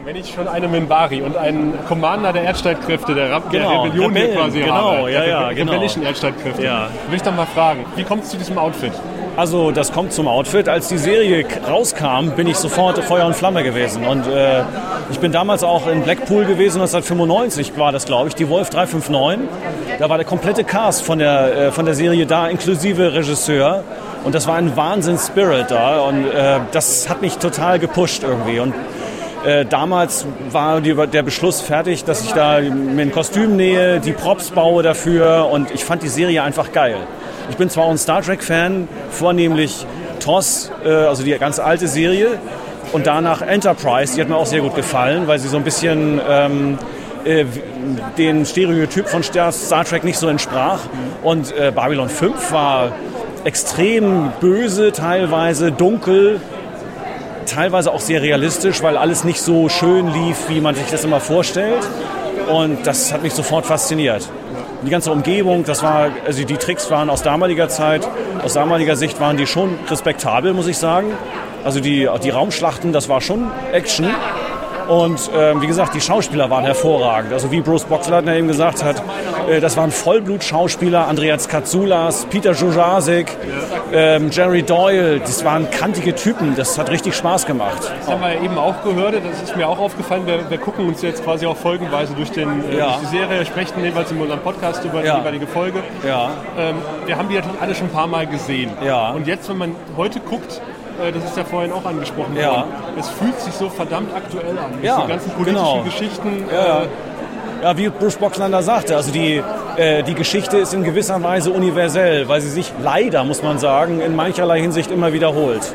Wenn ich schon eine Minbari und einen Commander der Erdstreitkräfte, der, Rab Genau, der Rebellion hier Rebellen, quasi genau, habe, ja, der ja, Rebe- genau. rebellischen Erdstreitkräfte, Ja. will ich doch mal fragen, wie kommt es zu diesem Outfit? Also das kommt zum Outfit. Als die Serie rauskam, bin ich sofort Feuer und Flamme gewesen. Und äh, ich bin damals auch in Blackpool gewesen, 1995 war das, glaube ich, die Wolf 359. Da war der komplette Cast von der, äh, von der Serie da, inklusive Regisseur. Und das war ein Wahnsinns-Spirit da. Und äh, das hat mich total gepusht irgendwie. Und äh, damals war die, der Beschluss fertig, dass ich da mir ein Kostüm nähe, die Props baue dafür und ich fand die Serie einfach geil. Ich bin zwar auch ein Star Trek-Fan, vornehmlich TOS, äh, also die ganz alte Serie, und danach Enterprise, die hat mir auch sehr gut gefallen, weil sie so ein bisschen ähm, äh, den Stereotyp von Star Trek nicht so entsprach. Und äh, Babylon 5 war extrem böse, teilweise dunkel, teilweise auch sehr realistisch, weil alles nicht so schön lief, wie man sich das immer vorstellt. Und das hat mich sofort fasziniert. Die ganze Umgebung, das war, also die Tricks waren aus damaliger Zeit, aus damaliger Sicht waren die schon respektabel, muss ich sagen. Also die, die Raumschlachten, das war schon Action. Und ähm, wie gesagt, die Schauspieler waren hervorragend. Also wie Bruce Boxleitner eben gesagt hat, das waren Vollblut-Schauspieler. Andreas Katsoulas, Peter Jujasik, ähm, Jerry Doyle. Das waren kantige Typen. Das hat richtig Spaß gemacht. Das haben wir ja eben auch gehört, das ist mir auch aufgefallen, wir, wir gucken uns jetzt quasi auch folgenweise durch, den, äh, Ja. durch die Serie, sprechen jeweils in unserem Podcast über Ja. die jeweilige Folge. Ja. Ähm, wir haben die natürlich alle schon ein paar Mal gesehen. Ja. Und jetzt, wenn man heute guckt, äh, das ist ja vorhin auch angesprochen Ja. worden, es fühlt sich so verdammt aktuell an. Ja, Diese ganzen politischen genau. Geschichten. Ja, äh, Ja, wie Bruce Boxlander sagte, also die, äh, die Geschichte ist in gewisser Weise universell, weil sie sich leider, muss man sagen, in mancherlei Hinsicht immer wiederholt.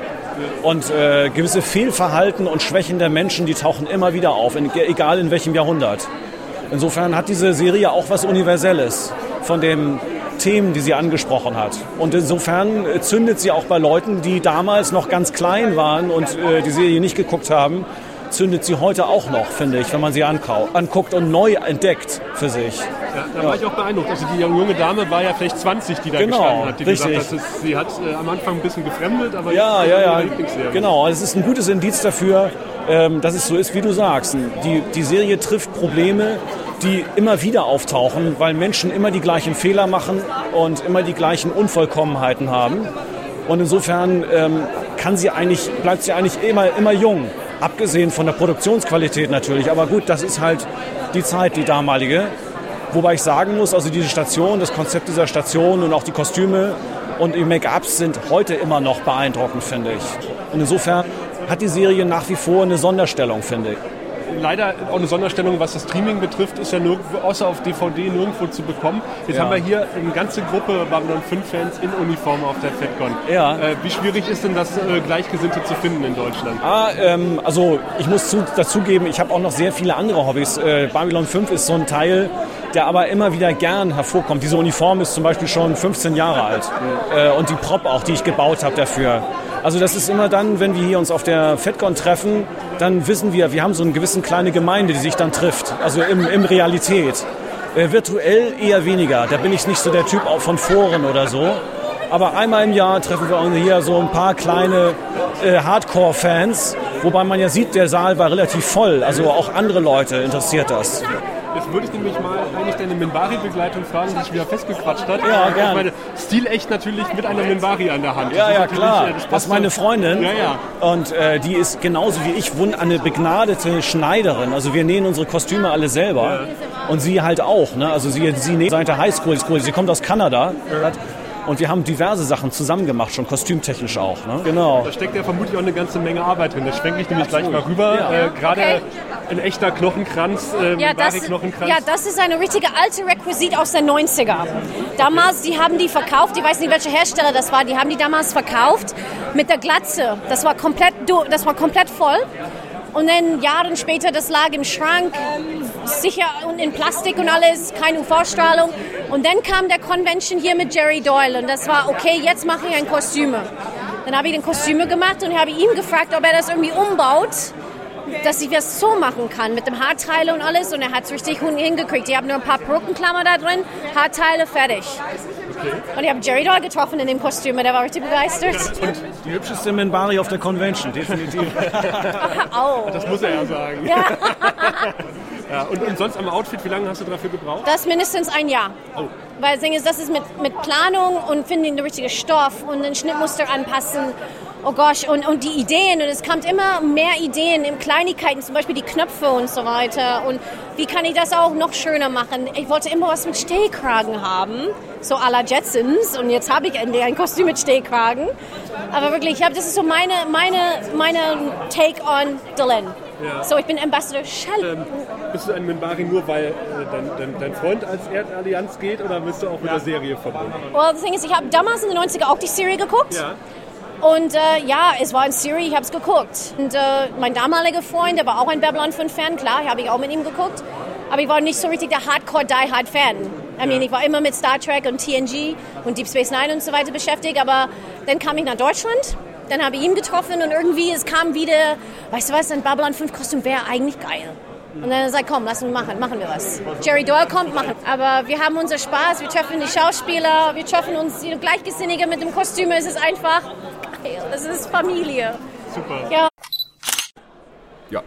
Und äh, gewisse Fehlverhalten und Schwächen der Menschen, die tauchen immer wieder auf, in, egal in welchem Jahrhundert. Insofern hat diese Serie auch was Universelles von den Themen, die sie angesprochen hat. Und insofern äh, zündet sie auch bei Leuten, die damals noch ganz klein waren und äh, die Serie nicht geguckt haben, zündet sie heute auch noch, finde ich, wenn man sie anguckt und neu entdeckt für sich. Ja, da war ich auch beeindruckt. Also die junge Dame war ja vielleicht 20, die da Genau, gestanden hat, die richtig. gesagt dass sie hat äh, am Anfang ein bisschen gefremdet, aber Ja, ja, ja. Genau, es ist ein gutes Indiz dafür, ähm, dass es so ist, wie du sagst. Die, die Serie trifft Probleme, die immer wieder auftauchen, weil Menschen immer die gleichen Fehler machen und immer die gleichen Unvollkommenheiten haben. Und insofern ähm, kann sie eigentlich, bleibt sie eigentlich immer, immer jung. Abgesehen von der Produktionsqualität natürlich. Aber gut, das ist halt die Zeit, die damalige. Wobei ich sagen muss, also diese Station, das Konzept dieser Station und auch die Kostüme und die Make-ups sind heute immer noch beeindruckend, finde ich. Und insofern hat die Serie nach wie vor eine Sonderstellung, finde ich. Leider auch eine Sonderstellung, was das Streaming betrifft, ist ja nirgendwo, außer auf DVD nirgendwo zu bekommen. Jetzt Ja. haben wir hier eine ganze Gruppe Babylon 5 Fans in Uniform auf der FedCon. Ja. Äh, wie schwierig ist denn das, äh, Gleichgesinnte zu finden in Deutschland? Ah, ähm, also ich muss zu, dazugeben, ich habe auch noch sehr viele andere Hobbys. Äh, Babylon 5 ist so ein Teil, der aber immer wieder gern hervorkommt. Diese Uniform ist zum Beispiel schon 15 Jahre alt. Äh, und die Prop auch, die ich gebaut habe dafür. Also das ist immer dann, wenn wir hier uns auf der FedCon treffen, dann wissen wir, wir haben so eine gewisse kleine Gemeinde, die sich dann trifft. Also im, im Realität. Äh, virtuell eher weniger. Da bin ich nicht so der Typ auch von Foren oder so. Aber einmal im Jahr treffen wir uns hier so ein paar kleine äh, Hardcore-Fans, wobei man ja sieht, der Saal war relativ voll. Also auch andere Leute interessiert das. Jetzt würde ich nämlich mal eigentlich deine Minbari-Begleitung fragen, die sich wieder festgequatscht hat. Ja, Ich gern. meine, stilecht natürlich mit einer Minbari an der Hand. Ja, Das ja, klar. äh, Das passt ist meine ja- Freundin. Ja, ja. Und äh, die ist genauso wie ich wund- eine begnadete Schneiderin. Also wir nähen unsere Kostüme alle selber. Und sie halt auch. Ne? Also sie, sie näht seit der Highschool. School. Sie kommt aus Kanada. Und wir haben diverse Sachen zusammen gemacht, schon kostümtechnisch auch. Ne? Genau. Da steckt ja vermutlich auch eine ganze Menge Arbeit drin. Das schwenke ich nämlich gleich mal rüber. Äh, Gerade Okay. ein echter Knochenkranz, äh, Ja das, Minbari-Knochenkranz. ja, das ist eine richtige alte Requisit aus den 90er. Damals, die haben die verkauft, ich weiß nicht, welcher Hersteller das war, die haben die damals verkauft mit der Glatze. Das war komplett, das war komplett voll. Und dann Jahre später, das lag im Schrank, sicher und in Plastik und alles, keine UV-Strahlung. Und dann kam der Convention hier mit Jerry Doyle und das war, okay, jetzt mache ich ein Kostüme. Dann habe ich den Kostüme gemacht und habe ihn gefragt, ob er das irgendwie umbaut dass ich das so machen kann mit dem Haarteile und alles und er hat es richtig hin- hingekriegt. Ich habe nur ein paar Brückenklammer da drin, Haarteile fertig. Und ich habe Jerry Doyle getroffen in dem Kostüm, der war richtig begeistert. Die hübscheste Minbari auf der Convention, definitiv. Oh. Das muss er ja sagen. Ja, Ja, und, und sonst am Outfit, wie lange hast du dafür gebraucht? das mindestens ein Jahr. Weil das Ding ist, das ist mit, mit Planung und finden den richtigen Stoff und den Schnittmuster anpassen. Oh gosh, und, und die Ideen. Und es kommt immer mehr Ideen in Kleinigkeiten, zum Beispiel die Knöpfe und so weiter. Und wie kann ich das auch noch schöner machen? Ich wollte immer was mit Stehkragen haben, so à la Jetsons. Und jetzt habe ich endlich ein Kostüm mit Stehkragen. Aber wirklich, ich hab, das ist so meine, meine, meine Take on Dylan. So, ich bin Ambassador Shell. Ähm, bist du ein Minbari nur, weil äh, dein, dein, dein Freund als Erdallianz geht oder bist du auch mit der Serie verbunden? Well, das Ding ist, ich habe damals in den 90er auch die Serie geguckt. Ja. Und äh, ja, es war eine Serie, ich habe es geguckt. Und äh, mein damaliger Freund, der war auch ein Babylon 5 Fan, klar, habe ich auch mit ihm geguckt. Aber ich war nicht so richtig der Hardcore Die Hard Fan. I mean, ich war immer mit Star Trek und TNG und Deep Space Nine und so weiter beschäftigt. Aber dann kam ich nach Deutschland, dann habe ich ihn getroffen und irgendwie es kam wieder, weißt du was, ein Babylon 5 Kostüm wäre eigentlich geil. Und dann gesagt, komm, lass uns machen, machen wir was. Jerry Doyle kommt, machen. Aber wir haben unser Spaß, wir treffen die Schauspieler, wir treffen uns die Gleichgesinnige mit dem Kostüm. Es ist einfach es ist Familie. Super. Ja. Ja.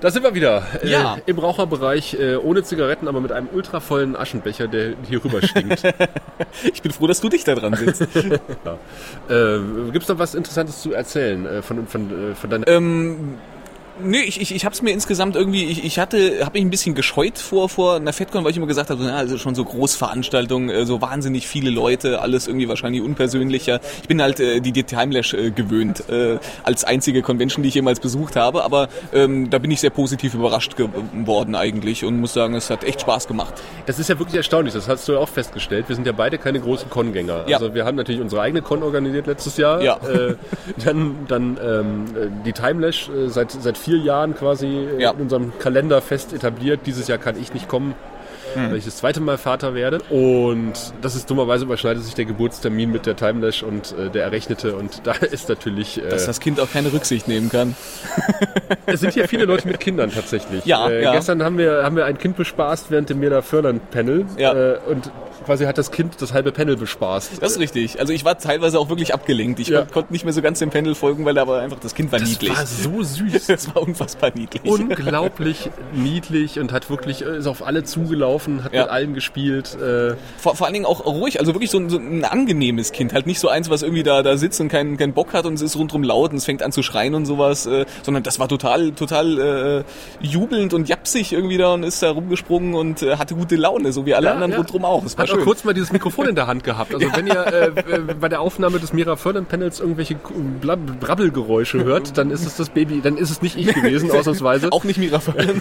Da sind wir wieder. Äh, Ja. Im Raucherbereich, äh, ohne Zigaretten, aber mit einem ultravollen Aschenbecher, der hier rüber stinkt. Ich bin froh, dass du dich da dran sitzt. äh, Gibt es noch was Interessantes zu erzählen äh, von, von, äh, von deiner... ähm, Nö, ich, ich, ich habe es mir insgesamt irgendwie, ich, ich hatte, habe mich ein bisschen gescheut vor vor einer FedCon, weil ich immer gesagt habe, na, also schon so Großveranstaltungen, äh, so wahnsinnig viele Leute, alles irgendwie wahrscheinlich unpersönlicher. Ich bin halt äh, die, die Timelash äh, gewöhnt, äh, als einzige Convention, die ich jemals besucht habe, aber ähm, da bin ich sehr positiv überrascht geworden eigentlich und muss sagen, es hat echt Spaß gemacht. Das ist ja wirklich erstaunlich, das hast du ja auch festgestellt. Wir sind ja beide keine großen Con-Gänger. Ja. Also wir haben natürlich unsere eigene Con organisiert letztes Jahr. Ja. Äh, dann dann ähm, äh, die Timelash äh, seit, seit vier Jahren quasi äh, Ja. in unserem Kalender fest etabliert. Dieses Jahr kann ich nicht kommen. Hm. Weil ich das zweite Mal Vater werde. Und das ist dummerweise überschneidet sich der Geburtstermin mit der Timelash und äh, der errechnete. Und da ist natürlich. Äh, Dass das Kind auch keine Rücksicht nehmen kann. es sind hier viele Leute mit Kindern tatsächlich. Ja, äh, ja. Gestern haben wir, haben wir ein Kind bespaßt während dem Mirda Förland-Panel. Ja. Äh, und quasi hat das Kind das halbe Panel bespaßt. Das ist richtig. Also ich war teilweise auch wirklich abgelenkt. Ich Ja. kon- konnte nicht mehr so ganz dem Panel folgen, weil aber einfach das Kind war niedlich. war so süß. Das war unfassbar niedlich. Unglaublich niedlich und hat wirklich, äh, ist auf alle zugelaufen, hat Ja. mit allen gespielt. Äh, vor, vor allen Dingen auch ruhig, also wirklich so ein, so ein angenehmes Kind, halt nicht so eins, was irgendwie da, da sitzt und keinen keinen Bock hat und es ist rundrum laut und es fängt an zu schreien und sowas, äh, sondern das war total, total äh, jubelnd und japsig irgendwie da und ist da rumgesprungen und hatte gute Laune, so wie alle Ja, anderen ja. rundrum auch. Das war hat schön. kurz mal dieses Mikrofon in der Hand gehabt. Also wenn ihr äh, äh, bei der Aufnahme des Mira Panels irgendwelche Blab- Brabbelgeräusche hört, dann ist es das Baby, dann ist es nicht ich gewesen, ausnahmsweise. auch nicht Mirafallen.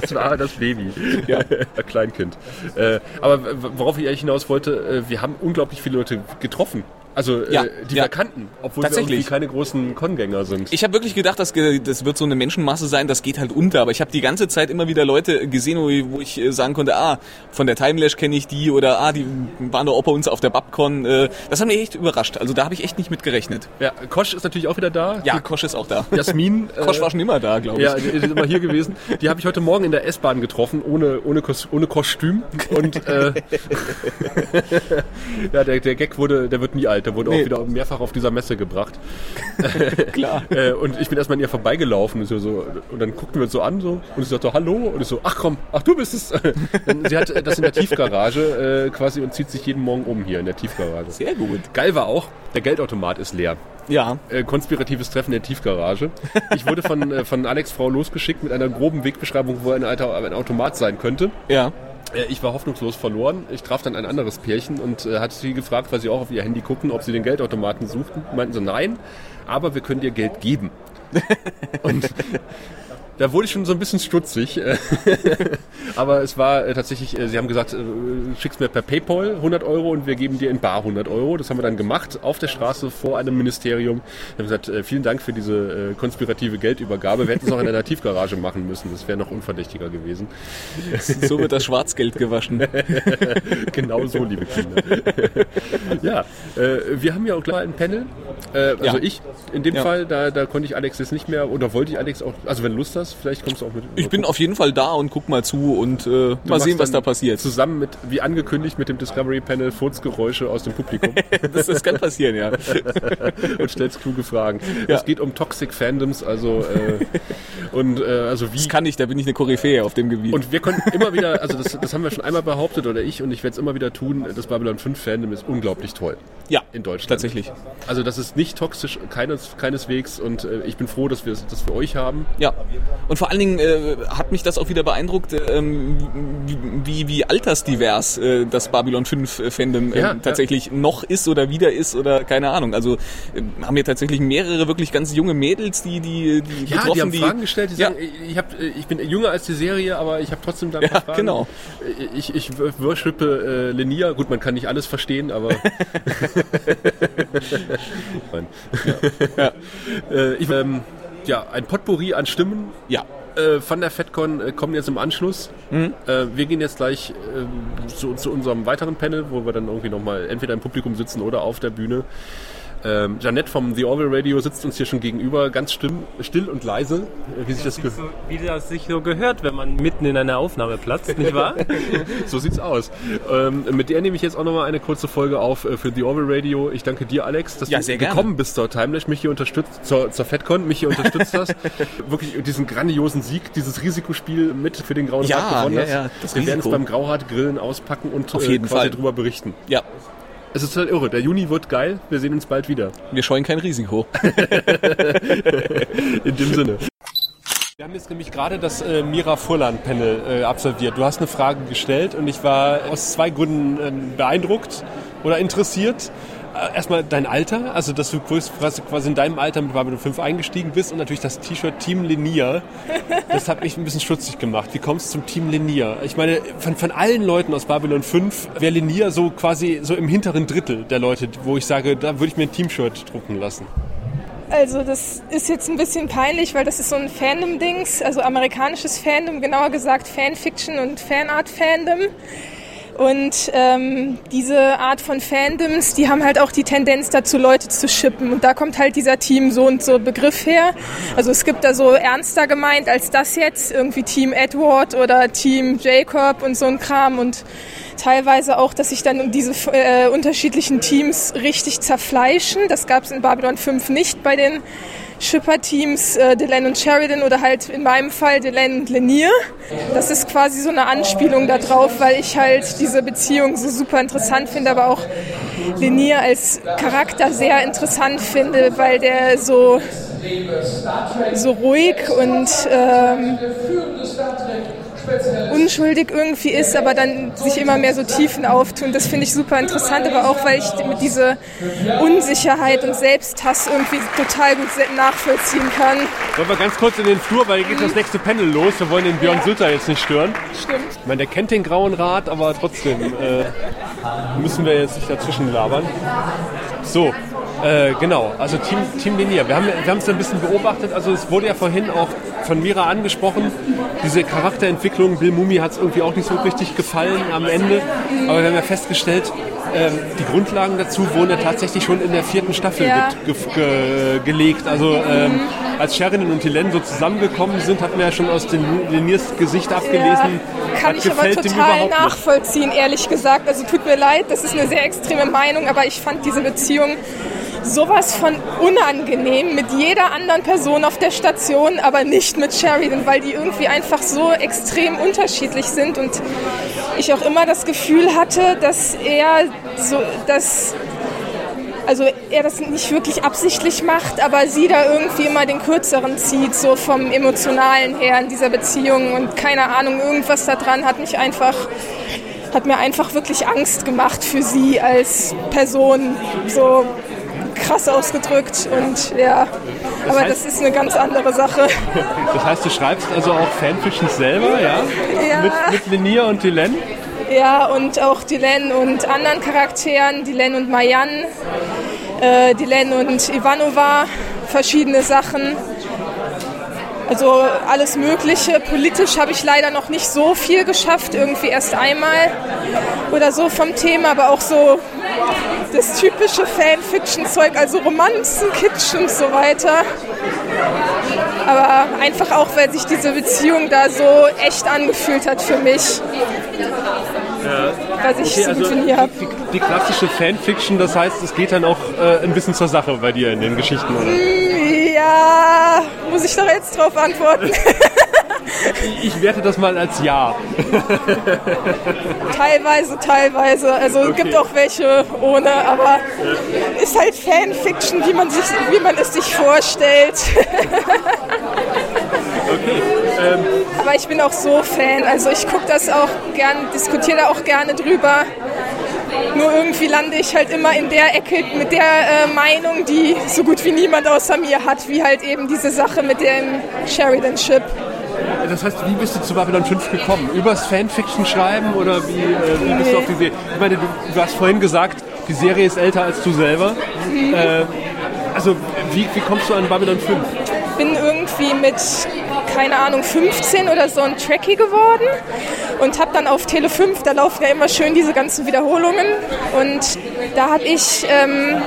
das war das Baby. Ja. Ein Kleinkind. Äh, aber worauf ich eigentlich hinaus wollte, äh, wir haben unglaublich viele Leute getroffen. Also äh, Ja, die ja. wir kannten, obwohl wir irgendwie keine großen Con-Gänger sind. Ich habe wirklich gedacht, dass ge- das wird so eine Menschenmasse sein, das geht halt unter. Aber ich habe die ganze Zeit immer wieder Leute gesehen, wo ich, wo ich äh, sagen konnte, ah, von der Timelash kenne ich die oder ah, die waren doch auch bei uns auf der Babcon. Äh, Das hat mich echt überrascht. Also da habe ich echt nicht mit gerechnet. ja, Kosch ist natürlich auch wieder da. Ja, Kosch ist auch da. Jasmin. äh, Kosch war schon immer da, glaube ich. Ja, die ist immer hier gewesen. Die habe ich heute Morgen in der S-Bahn getroffen, ohne, ohne, Kos ohne Kostüm. Und äh, ja, der, der Gag wurde, der wird nie alt. Der wurde Nee. auch wieder mehrfach auf dieser Messe gebracht. Klar. Äh, und ich bin erstmal an ihr vorbeigelaufen und, so, so, und dann guckten wir uns so an so, und sie sagte Hallo und ich so, ach komm, ach du bist es. Sie hat das in der Tiefgarage äh, quasi und zieht sich jeden Morgen um hier in der Tiefgarage. Sehr gut. Geil war auch, der Geldautomat ist leer. Ja. Äh, konspiratives Treffen in der Tiefgarage. Ich wurde von, äh, von Alex Frau losgeschickt mit einer groben Wegbeschreibung, wo ein, alter, ein Automat sein könnte. Ja. Äh, Ich war hoffnungslos verloren. Ich traf dann ein anderes Pärchen und äh, hatte sie gefragt, weil sie auch auf ihr Handy guckten, ob sie den Geldautomaten suchten. Meinten sie, nein, aber wir können dir Geld geben. und da wurde ich schon so ein bisschen stutzig. aber es war äh, tatsächlich, äh, sie haben gesagt, äh, schick's mir per Paypal 100 Euro und wir geben dir in Bar 100 Euro. Das haben wir dann gemacht auf der Straße vor einem Ministerium. Wir haben gesagt, vielen Dank für diese konspirative Geldübergabe. Wir hätten es auch in einer Tiefgarage machen müssen. Das wäre noch unverdächtiger gewesen. So wird das Schwarzgeld gewaschen. genau so, liebe Kinder. ja, wir haben ja auch klar ein Panel. Also Ja. ich in dem Ja. Fall, da, da konnte ich Alex jetzt nicht mehr oder wollte ich Alex auch, also wenn Lust hast, Alex, vielleicht kommst du auch mit. Ich bin auf jeden Fall da und guck mal zu und äh, mal sehen, was da passiert. Zusammen mit, wie angekündigt, mit dem Discovery Panel Furzgeräusche aus dem Publikum. das, das kann passieren, ja. und stellst kluge Fragen. Ja. Es geht um Toxic Fandoms, also äh, und äh, also wie. Das kann ich, da bin ich eine Koryphäe auf dem Gebiet. Und wir können immer wieder, also das, das haben wir schon einmal behauptet oder ich und ich werde es immer wieder tun. Das Babylon 5 Fandom ist unglaublich toll. Ja, in Deutschland. Tatsächlich. Also das ist nicht toxisch, keines, keineswegs und äh, ich bin froh, dass wir das für euch haben. Ja. Und vor allen Dingen äh, hat mich das auch wieder beeindruckt, ähm, wie, wie altersdivers äh, das Babylon 5 äh, Fandom äh, ja, tatsächlich ja. noch ist oder wieder ist oder keine Ahnung. Also äh, haben wir tatsächlich mehrere wirklich ganz junge Mädels, die die die ja, betroffen, die haben Fragen gestellt, die ja. sagen, ich, hab, ich bin jünger als die Serie, aber ich habe trotzdem da ein paar ja, Fragen. genau. Ich, ich worshipe äh, Lenia. Gut, man kann nicht alles verstehen, aber ja. äh, ich, ähm, ja, ein Potpourri an Stimmen. Ja. Äh, von der FedCon äh, kommen jetzt im Anschluss. Mhm. Äh, wir gehen jetzt gleich ähm, zu, zu, unserem weiteren Panel, wo wir dann irgendwie nochmal entweder im Publikum sitzen oder auf der Bühne. Ähm, Janette vom The Orville Radio sitzt uns hier schon gegenüber, ganz still, still und leise, äh, wie sich das, das so, Wie das sich so gehört, wenn man mitten in einer Aufnahme platzt, nicht wahr? so sieht's aus. Ähm, mit der nehme ich jetzt auch nochmal eine kurze Folge auf äh, für The Orville Radio. Ich danke dir, Alex, dass ja, du gekommen gerne. bist zur Timelash, mich hier unterstützt, zur, zur FedCon, mich hier unterstützt hast. Wirklich diesen grandiosen Sieg, dieses Risikospiel mit für den Grauen ja, Rat gewonnen ja, hast. Ja, Wir werden es beim Grauhart Grillen auspacken und auf jeden äh, quasi Fall. drüber berichten. Ja, es ist halt irre. Der Juni wird geil. Wir sehen uns bald wieder. Wir scheuen kein Risiko. In dem Sinne. Wir haben jetzt nämlich gerade das äh, Mira Furlan-Panel äh, absolviert. Du hast eine Frage gestellt und ich war aus zwei Gründen äh, beeindruckt oder interessiert. Äh, erstmal dein Alter, also dass du quasi in deinem Alter mit Babylon 5 eingestiegen bist und natürlich das T-Shirt Team Linier. Das hat mich ein bisschen stutzig gemacht. Wie kommst du zum Team Linier? Ich meine, von, von allen Leuten aus Babylon 5 wäre Linier so quasi so im hinteren Drittel der Leute, wo ich sage, da würde ich mir ein Team-Shirt drucken lassen. Also das ist jetzt ein bisschen peinlich, weil das ist so ein Fandom-Dings, also amerikanisches Fandom, genauer gesagt Fanfiction und Fanart-Fandom. Und ähm, diese Art von Fandoms, die haben halt auch die Tendenz dazu, Leute zu shippen. Und da kommt halt dieser Team so und so Begriff her. Also es gibt da so ernster gemeint als das jetzt, irgendwie Team Edward oder Team Jacob und so ein Kram. Und teilweise auch, dass sich dann diese äh, unterschiedlichen Teams richtig zerfleischen. Das gab es in Babylon 5 nicht bei den Shipper-Teams äh, Delenn und Sheridan oder halt in meinem Fall Delenn und Lanier. Das ist quasi so eine Anspielung darauf, weil ich halt diese Beziehung so super interessant finde, aber auch Lanier als Charakter sehr interessant finde, weil der so, so ruhig und ähm, unschuldig irgendwie ist, aber dann sich immer mehr so Tiefen auftun. Das finde ich super interessant, aber auch, weil ich mit dieser Unsicherheit und Selbsthass irgendwie total gut nachvollziehen kann. Wollen wir ganz kurz in den Flur, weil hier geht das nächste Panel los. Wir wollen den Björn ja. Sülter jetzt nicht stören. Stimmt. Ich meine, der kennt den Grauen Rat, aber trotzdem äh, müssen wir jetzt nicht dazwischen labern. So, äh, genau, also Team, Team Linear. Wir haben wir es ein bisschen beobachtet. Also es wurde ja vorhin auch von Mira angesprochen, diese Charakterentwicklung. Bill Mumi hat es irgendwie auch nicht so richtig gefallen am Ende. Aber wir haben ja festgestellt, ähm, die Grundlagen dazu wurden ja tatsächlich schon in der vierten Staffel Ja. ge ge gelegt. Also ähm, als Sheridan und Helen so zusammengekommen sind, hat man ja schon aus den Liniers Gesicht abgelesen. Kann das ich aber dem total nachvollziehen, ehrlich gesagt. Also tut mir leid, das ist eine sehr extreme Meinung, aber ich fand diese Beziehung sowas von unangenehm mit jeder anderen Person auf der Station, aber nicht mit Sheridan, weil die irgendwie einfach so extrem unterschiedlich sind und ich auch immer das Gefühl hatte, dass er so, dass also er das nicht wirklich absichtlich macht, aber sie da irgendwie immer den Kürzeren zieht, so vom Emotionalen her in dieser Beziehung und keine Ahnung, irgendwas da dran hat mich einfach, hat mir einfach wirklich Angst gemacht für sie als Person, so krass ausgedrückt und ja, aber heißt- das ist eine ganz andere Sache. Das heißt, du schreibst also auch Fanfictions selber, ja? Ja. Mit, mit Linier und Dylan? Ja, und auch Dylan und anderen Charakteren, Dylan und Mayan, äh, Dylan und Ivanova, verschiedene Sachen. Also alles Mögliche. Politisch habe ich leider noch nicht so viel geschafft, irgendwie erst einmal oder so vom Thema, aber auch so das typische Fanfiction-Zeug, also Romanzen, Kitsch und so weiter. Aber einfach auch, weil sich diese Beziehung da so echt angefühlt hat für mich. Was ich Okay, so also gut habe. die, die klassische Fanfiction, das heißt, es geht dann auch äh, ein bisschen zur Sache bei dir in den Geschichten, oder? Ja, muss ich doch jetzt drauf antworten. Ich werte das mal als Ja. teilweise, teilweise. Also es gibt auch welche ohne, aber ist halt Fanfiction, wie man, sich, wie man es sich vorstellt. Aber ich bin auch so Fan, also ich gucke das auch gern, diskutiere da auch gerne drüber. Nur irgendwie lande ich halt immer in der Ecke mit der äh, Meinung, die so gut wie niemand außer mir hat, wie halt eben diese Sache mit dem Sheridan-Ship. Das heißt, wie bist du zu Babylon 5 gekommen? Übers Fanfiction schreiben oder wie, äh, wie bist du auf die Serie? Ich meine, du, du hast vorhin gesagt, die Serie ist älter als du selber. Äh, also, wie, wie kommst du an Babylon 5? bin irgendwie mit, keine Ahnung, 15 oder so ein Trekkie geworden und habe dann auf Tele 5, da laufen ja immer schön diese ganzen Wiederholungen und da habe ich ähm,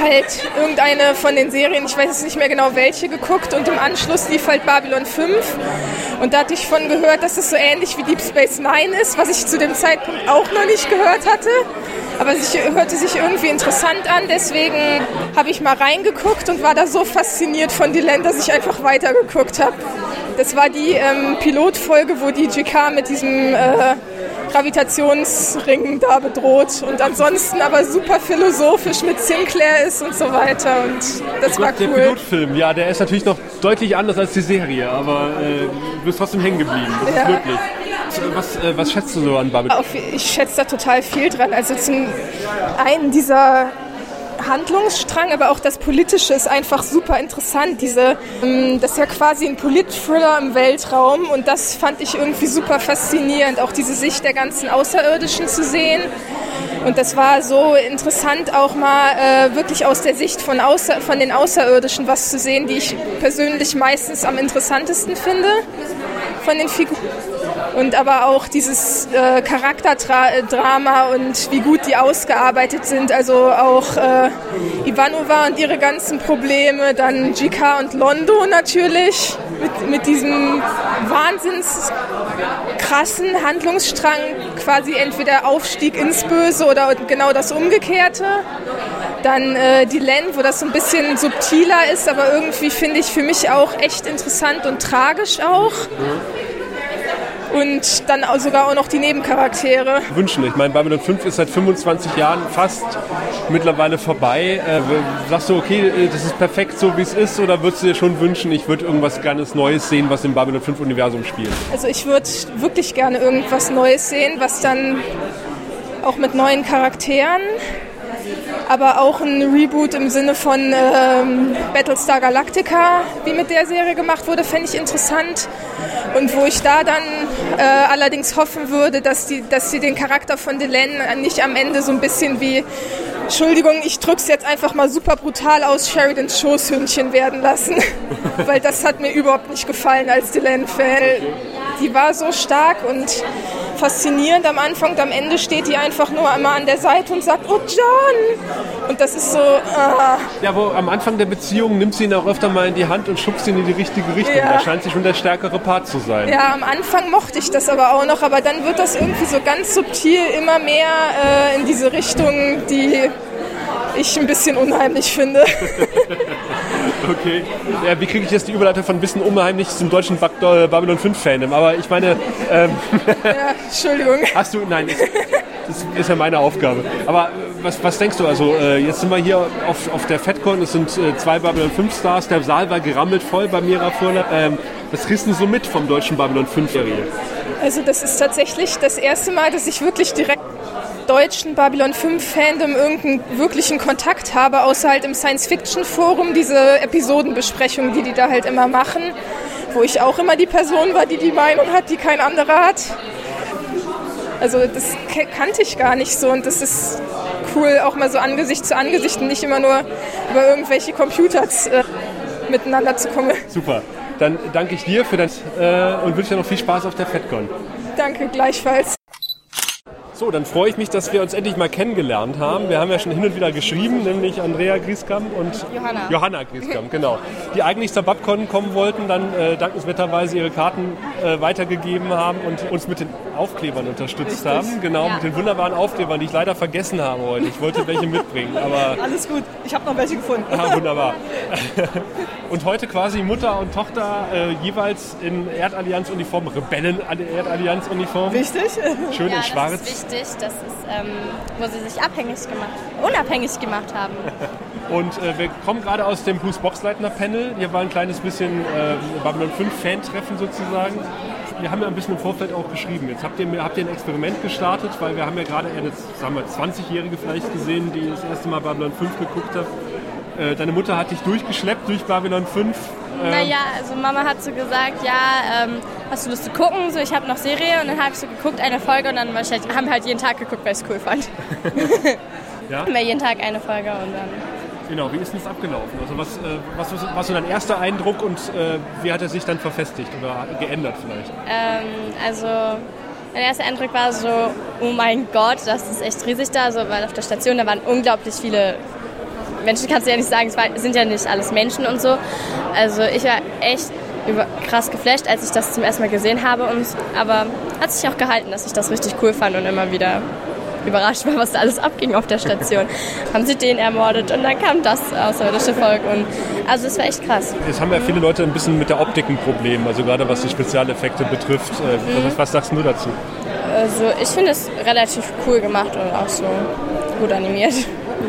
halt irgendeine von den Serien, ich weiß jetzt nicht mehr genau welche, geguckt und im Anschluss lief halt Babylon 5 und da hatte ich von gehört, dass es so ähnlich wie Deep Space Nine ist, was ich zu dem Zeitpunkt auch noch nicht gehört hatte. Aber es hörte sich irgendwie interessant an, deswegen habe ich mal reingeguckt und war da so fasziniert von Dylan, dass ich einfach weitergeguckt habe. Das war die ähm, Pilotfolge, wo die GK mit diesem äh, Gravitationsring da bedroht und ansonsten aber super philosophisch mit Sinclair ist und so weiter und das war Der cool. Pilotfilm, ja, der ist natürlich noch deutlich anders als die Serie, aber äh, du bist trotzdem hängen geblieben. Das Ja. ist wirklich. Was, äh, was schätzt du so an? Auf, ich schätze da total viel dran. Also zum einen dieser Handlungsstrang, aber auch das Politische ist einfach super interessant. Diese, ähm, das ist ja quasi ein Polit-Thriller im Weltraum und das fand ich irgendwie super faszinierend, auch diese Sicht der ganzen Außerirdischen zu sehen. Und das war so interessant, auch mal äh, wirklich aus der Sicht von, Außer von den Außerirdischen was zu sehen, die ich persönlich meistens am interessantesten finde von den Figuren. Und aber auch dieses äh, Charakterdrama und wie gut die ausgearbeitet sind. Also auch äh, Ivanova und ihre ganzen Probleme, dann GK und Londo natürlich mit, mit diesem wahnsinns krassen Handlungsstrang, quasi entweder Aufstieg ins Böse oder genau das Umgekehrte. Dann äh, die Len, wo das so ein bisschen subtiler ist, aber irgendwie finde ich für mich auch echt interessant und tragisch auch. Und dann auch sogar auch noch die Nebencharaktere. Wünschen. Ich meine, Babylon 5 ist seit 25 Jahren fast mittlerweile vorbei. Äh, sagst du, okay, äh, das ist perfekt so, wie es ist, oder würdest du dir schon wünschen, ich würde irgendwas ganz Neues sehen, was im Babylon 5 Universum spielt? Also ich würde wirklich gerne irgendwas Neues sehen, was dann auch mit neuen Charakteren, aber auch ein Reboot im Sinne von ähm, Battlestar Galactica, wie mit der Serie gemacht wurde, fände ich interessant. Und wo ich da dann äh, allerdings hoffen würde, dass, die, dass sie den Charakter von Delenn nicht am Ende so ein bisschen wie, Entschuldigung, ich drück's jetzt einfach mal super brutal aus, Sheridans Schoßhündchen werden lassen. Weil das hat mir überhaupt nicht gefallen als Delenn-Fan. Die war so stark und faszinierend am Anfang und am Ende steht die einfach nur einmal an der Seite und sagt, oh John! Und das ist so, ah, Ja, wo am Anfang der Beziehung nimmt sie ihn auch öfter mal in die Hand und schubst ihn in die richtige Richtung. Ja. Da scheint sie schon der stärkere Part zu sein. ja, am Anfang mochte ich das aber auch noch, aber dann wird das irgendwie so ganz subtil immer mehr äh, in diese Richtung, die ich ein bisschen unheimlich finde. Okay. Ja, wie kriege ich jetzt die Überleitung von ein bisschen unheimlich zum deutschen äh, Babylon 5 Fandom? Aber ich meine, ähm, ja, Entschuldigung. hast du, nein, das, das ist ja meine Aufgabe. Aber äh, was, was denkst du? Also äh, jetzt sind wir hier auf, auf der FedCon, es sind äh, zwei Babylon 5 Stars, der Saal war gerammelt voll bei Mira Furler. Ähm, was kriegst du so mit vom deutschen Babylon 5 Serie? Also das ist tatsächlich das erste Mal, dass ich wirklich direkt deutschen Babylon 5 Fandom irgendeinen wirklichen Kontakt habe, außer halt im Science-Fiction-Forum, diese Episodenbesprechungen, die die da halt immer machen, wo ich auch immer die Person war, die die Meinung hat, die kein anderer hat. Also das kannte ich gar nicht so und das ist cool, auch mal so Angesicht zu Angesicht und nicht immer nur über irgendwelche Computers äh, miteinander zu kommen. Super. Dann danke ich dir für das äh, und wünsche dir noch viel Spaß auf der FedCon. Danke gleichfalls. So, dann freue ich mich, dass wir uns endlich mal kennengelernt haben. Wir haben ja schon hin und wieder geschrieben, nämlich Andrea Grieskamp und Johanna. Johanna Grieskamp, genau. Die eigentlich zur Babcon kommen wollten, dann äh, dankenswerterweise ihre Karten äh, weitergegeben haben und uns mit den Aufklebern unterstützt haben. Genau, Ja. mit den wunderbaren Aufklebern, die ich leider vergessen habe heute. Ich wollte welche mitbringen, aber Alles gut, ich habe noch welche gefunden. ja, wunderbar. Und heute quasi Mutter und Tochter äh, jeweils in Erdallianz-Uniform, Rebellen Erdallianz-Uniform. Wichtig. Schön ja, in schwarz. Wichtig. Das ist, ähm, wo sie sich abhängig gemacht, unabhängig gemacht haben. Und äh, wir kommen gerade aus dem Bruce Boxleitner Panel. Hier war ein kleines bisschen äh, Babylon 5 Fan-Treffen sozusagen. Wir haben ja ein bisschen im Vorfeld auch geschrieben. Jetzt habt ihr, habt ihr ein Experiment gestartet, weil wir haben ja gerade eine, sagen wir, 20-Jährige vielleicht gesehen, die das erste Mal Babylon 5 geguckt hat. Äh, deine Mutter hat dich durchgeschleppt durch Babylon 5. Ähm, Naja, also Mama hat so gesagt, ja, ähm, hast du Lust zu gucken? So, ich habe noch Serie und dann habe ich so geguckt, eine Folge und dann wahrscheinlich, haben wir halt jeden Tag geguckt, weil ich es cool fand. Ja? Haben wir jeden Tag eine Folge und dann. Genau, wie ist denn das abgelaufen? Also was, äh, was was war so dein erster Eindruck und äh, wie hat er sich dann verfestigt oder geändert vielleicht? Ähm, also mein erster Eindruck war so, oh mein Gott, das ist echt riesig da, so, weil auf der Station, da waren unglaublich viele Menschen, kannst du ja nicht sagen, es sind ja nicht alles Menschen und so. Also ich war echt über, krass geflasht, als ich das zum ersten Mal gesehen habe. Und, aber hat sich auch gehalten, dass ich das richtig cool fand und immer wieder überrascht war, was da alles abging auf der Station. haben sie den ermordet und dann kam das außerirdische Volk. Und, also es war echt krass. Jetzt haben ja viele Leute ein bisschen mit der Optik ein Problem, also gerade was die Spezialeffekte betrifft. Äh, Mhm. was, was sagst du dazu? Also ich finde es relativ cool gemacht und auch so gut animiert.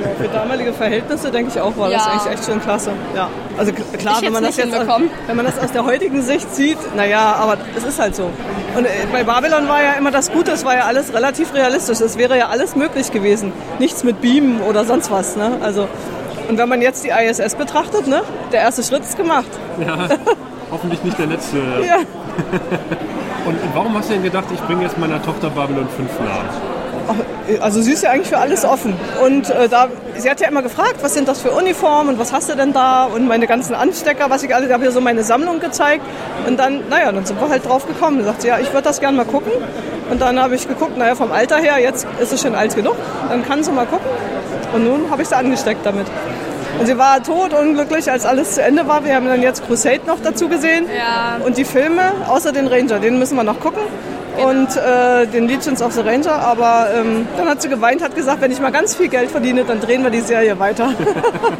Ja, für damalige Verhältnisse denke ich auch, war das Ja. eigentlich echt schon klasse. Ja. Also klar, wenn man, das jetzt aus, wenn man das aus der heutigen Sicht sieht, naja, aber es ist halt so. Und äh, bei Babylon war ja immer das Gute, es war ja alles relativ realistisch. Es wäre ja alles möglich gewesen. Nichts mit Beamen oder sonst was. Ne? Also, und wenn man jetzt die ISS betrachtet, ne? der erste Schritt ist gemacht. Ja, hoffentlich nicht der letzte. Ja. Und warum hast du denn gedacht, ich bringe jetzt meiner Tochter Babylon 5 nahe? Also sie ist ja eigentlich für alles offen. Und äh, da, sie hat ja immer gefragt, was sind das für Uniformen und was hast du denn da und meine ganzen Anstecker, was ich alles, ich habe ihr so meine Sammlung gezeigt. Und dann, naja, dann sind wir halt drauf gekommen. Da sagt sie, ja, ich würde das gerne mal gucken. Und dann habe ich geguckt, naja, vom Alter her, jetzt ist sie schon alt genug, dann kann sie mal gucken. Und nun habe ich sie angesteckt damit. Und sie war tot unglücklich, als alles zu Ende war. Wir haben dann jetzt Crusade noch dazu gesehen. Ja. Und die Filme, außer den Ranger, den müssen wir noch gucken. Und äh, den Legions of the Ranger. Aber ähm, dann hat sie geweint, hat gesagt, wenn ich mal ganz viel Geld verdiene, dann drehen wir die Serie weiter.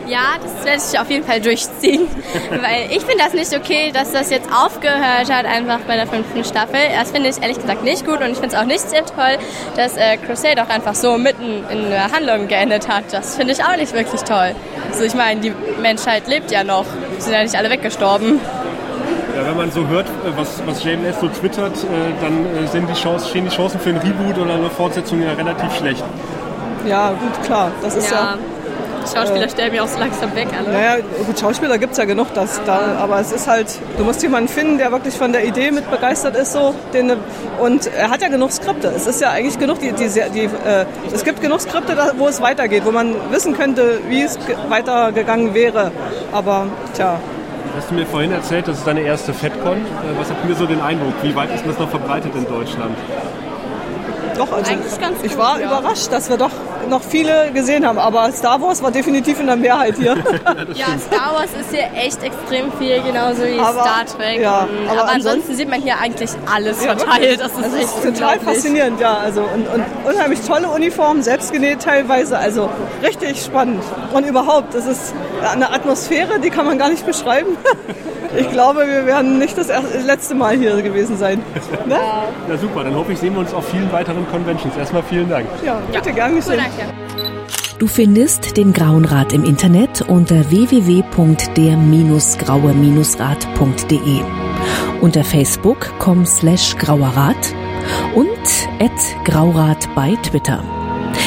Ja, das werde ich auf jeden Fall durchziehen. Weil ich finde das nicht okay, dass das jetzt aufgehört hat, einfach bei der fünften Staffel. Das finde ich ehrlich gesagt nicht gut und ich finde es auch nicht sehr toll, dass äh, Crusade auch einfach so mitten in der Handlung geendet hat. Das finde ich auch nicht wirklich toll. Also ich meine, die Menschheit lebt ja noch. Die sind ja nicht alle weggestorben. Ja, wenn man so hört, äh, was, was JMS so twittert, äh, dann äh, sind die Chancen, stehen die Chancen für einen Reboot oder eine Fortsetzung ja relativ schlecht. ja, gut, klar. Das ist ja. Die Schauspieler sterben ja auch so langsam weg alle. Naja, gut, Schauspieler gibt es ja genug, das, da, aber es ist halt, du musst jemanden finden, der wirklich von der Idee mit begeistert ist. So, den, und er hat ja genug Skripte. Es ist ja eigentlich genug, die, die, die, äh, es gibt genug Skripte, da, wo es weitergeht, wo man wissen könnte, wie es ge- weitergegangen wäre. Aber tja, Hast du mir vorhin erzählt, das ist deine erste FedCon. Äh, Was habt ihr so den Eindruck? Wie weit ist das noch verbreitet in Deutschland? doch, also Eigentlich ganz ich gut, war ja. überrascht, dass wir doch noch viele gesehen haben. Aber Star Wars war definitiv in der Mehrheit hier. Ja, Star Wars ist hier echt extrem viel, genauso wie Aber- Star Trek. ja, aber aber, ansonsten ansonsten- sieht man hier eigentlich alles verteilt. Das ist Also echt es ist total faszinierend, ja. Also und, und unheimlich tolle Uniformen, selbst genäht teilweise. Also richtig spannend. Und überhaupt, das ist eine Atmosphäre, die kann man gar nicht beschreiben. Ich glaube, wir werden nicht das letzte Mal hier gewesen sein. Ne? Ja, super. Dann hoffe ich, sehen wir uns auf vielen weiteren Conventions. Erstmal vielen Dank. Ja, bitte gern Cool, geschehen. Du findest den Grauen Rat im Internet unter www.der-graue-rat.de, unter facebook.com slash grauerrat und at graurat bei Twitter.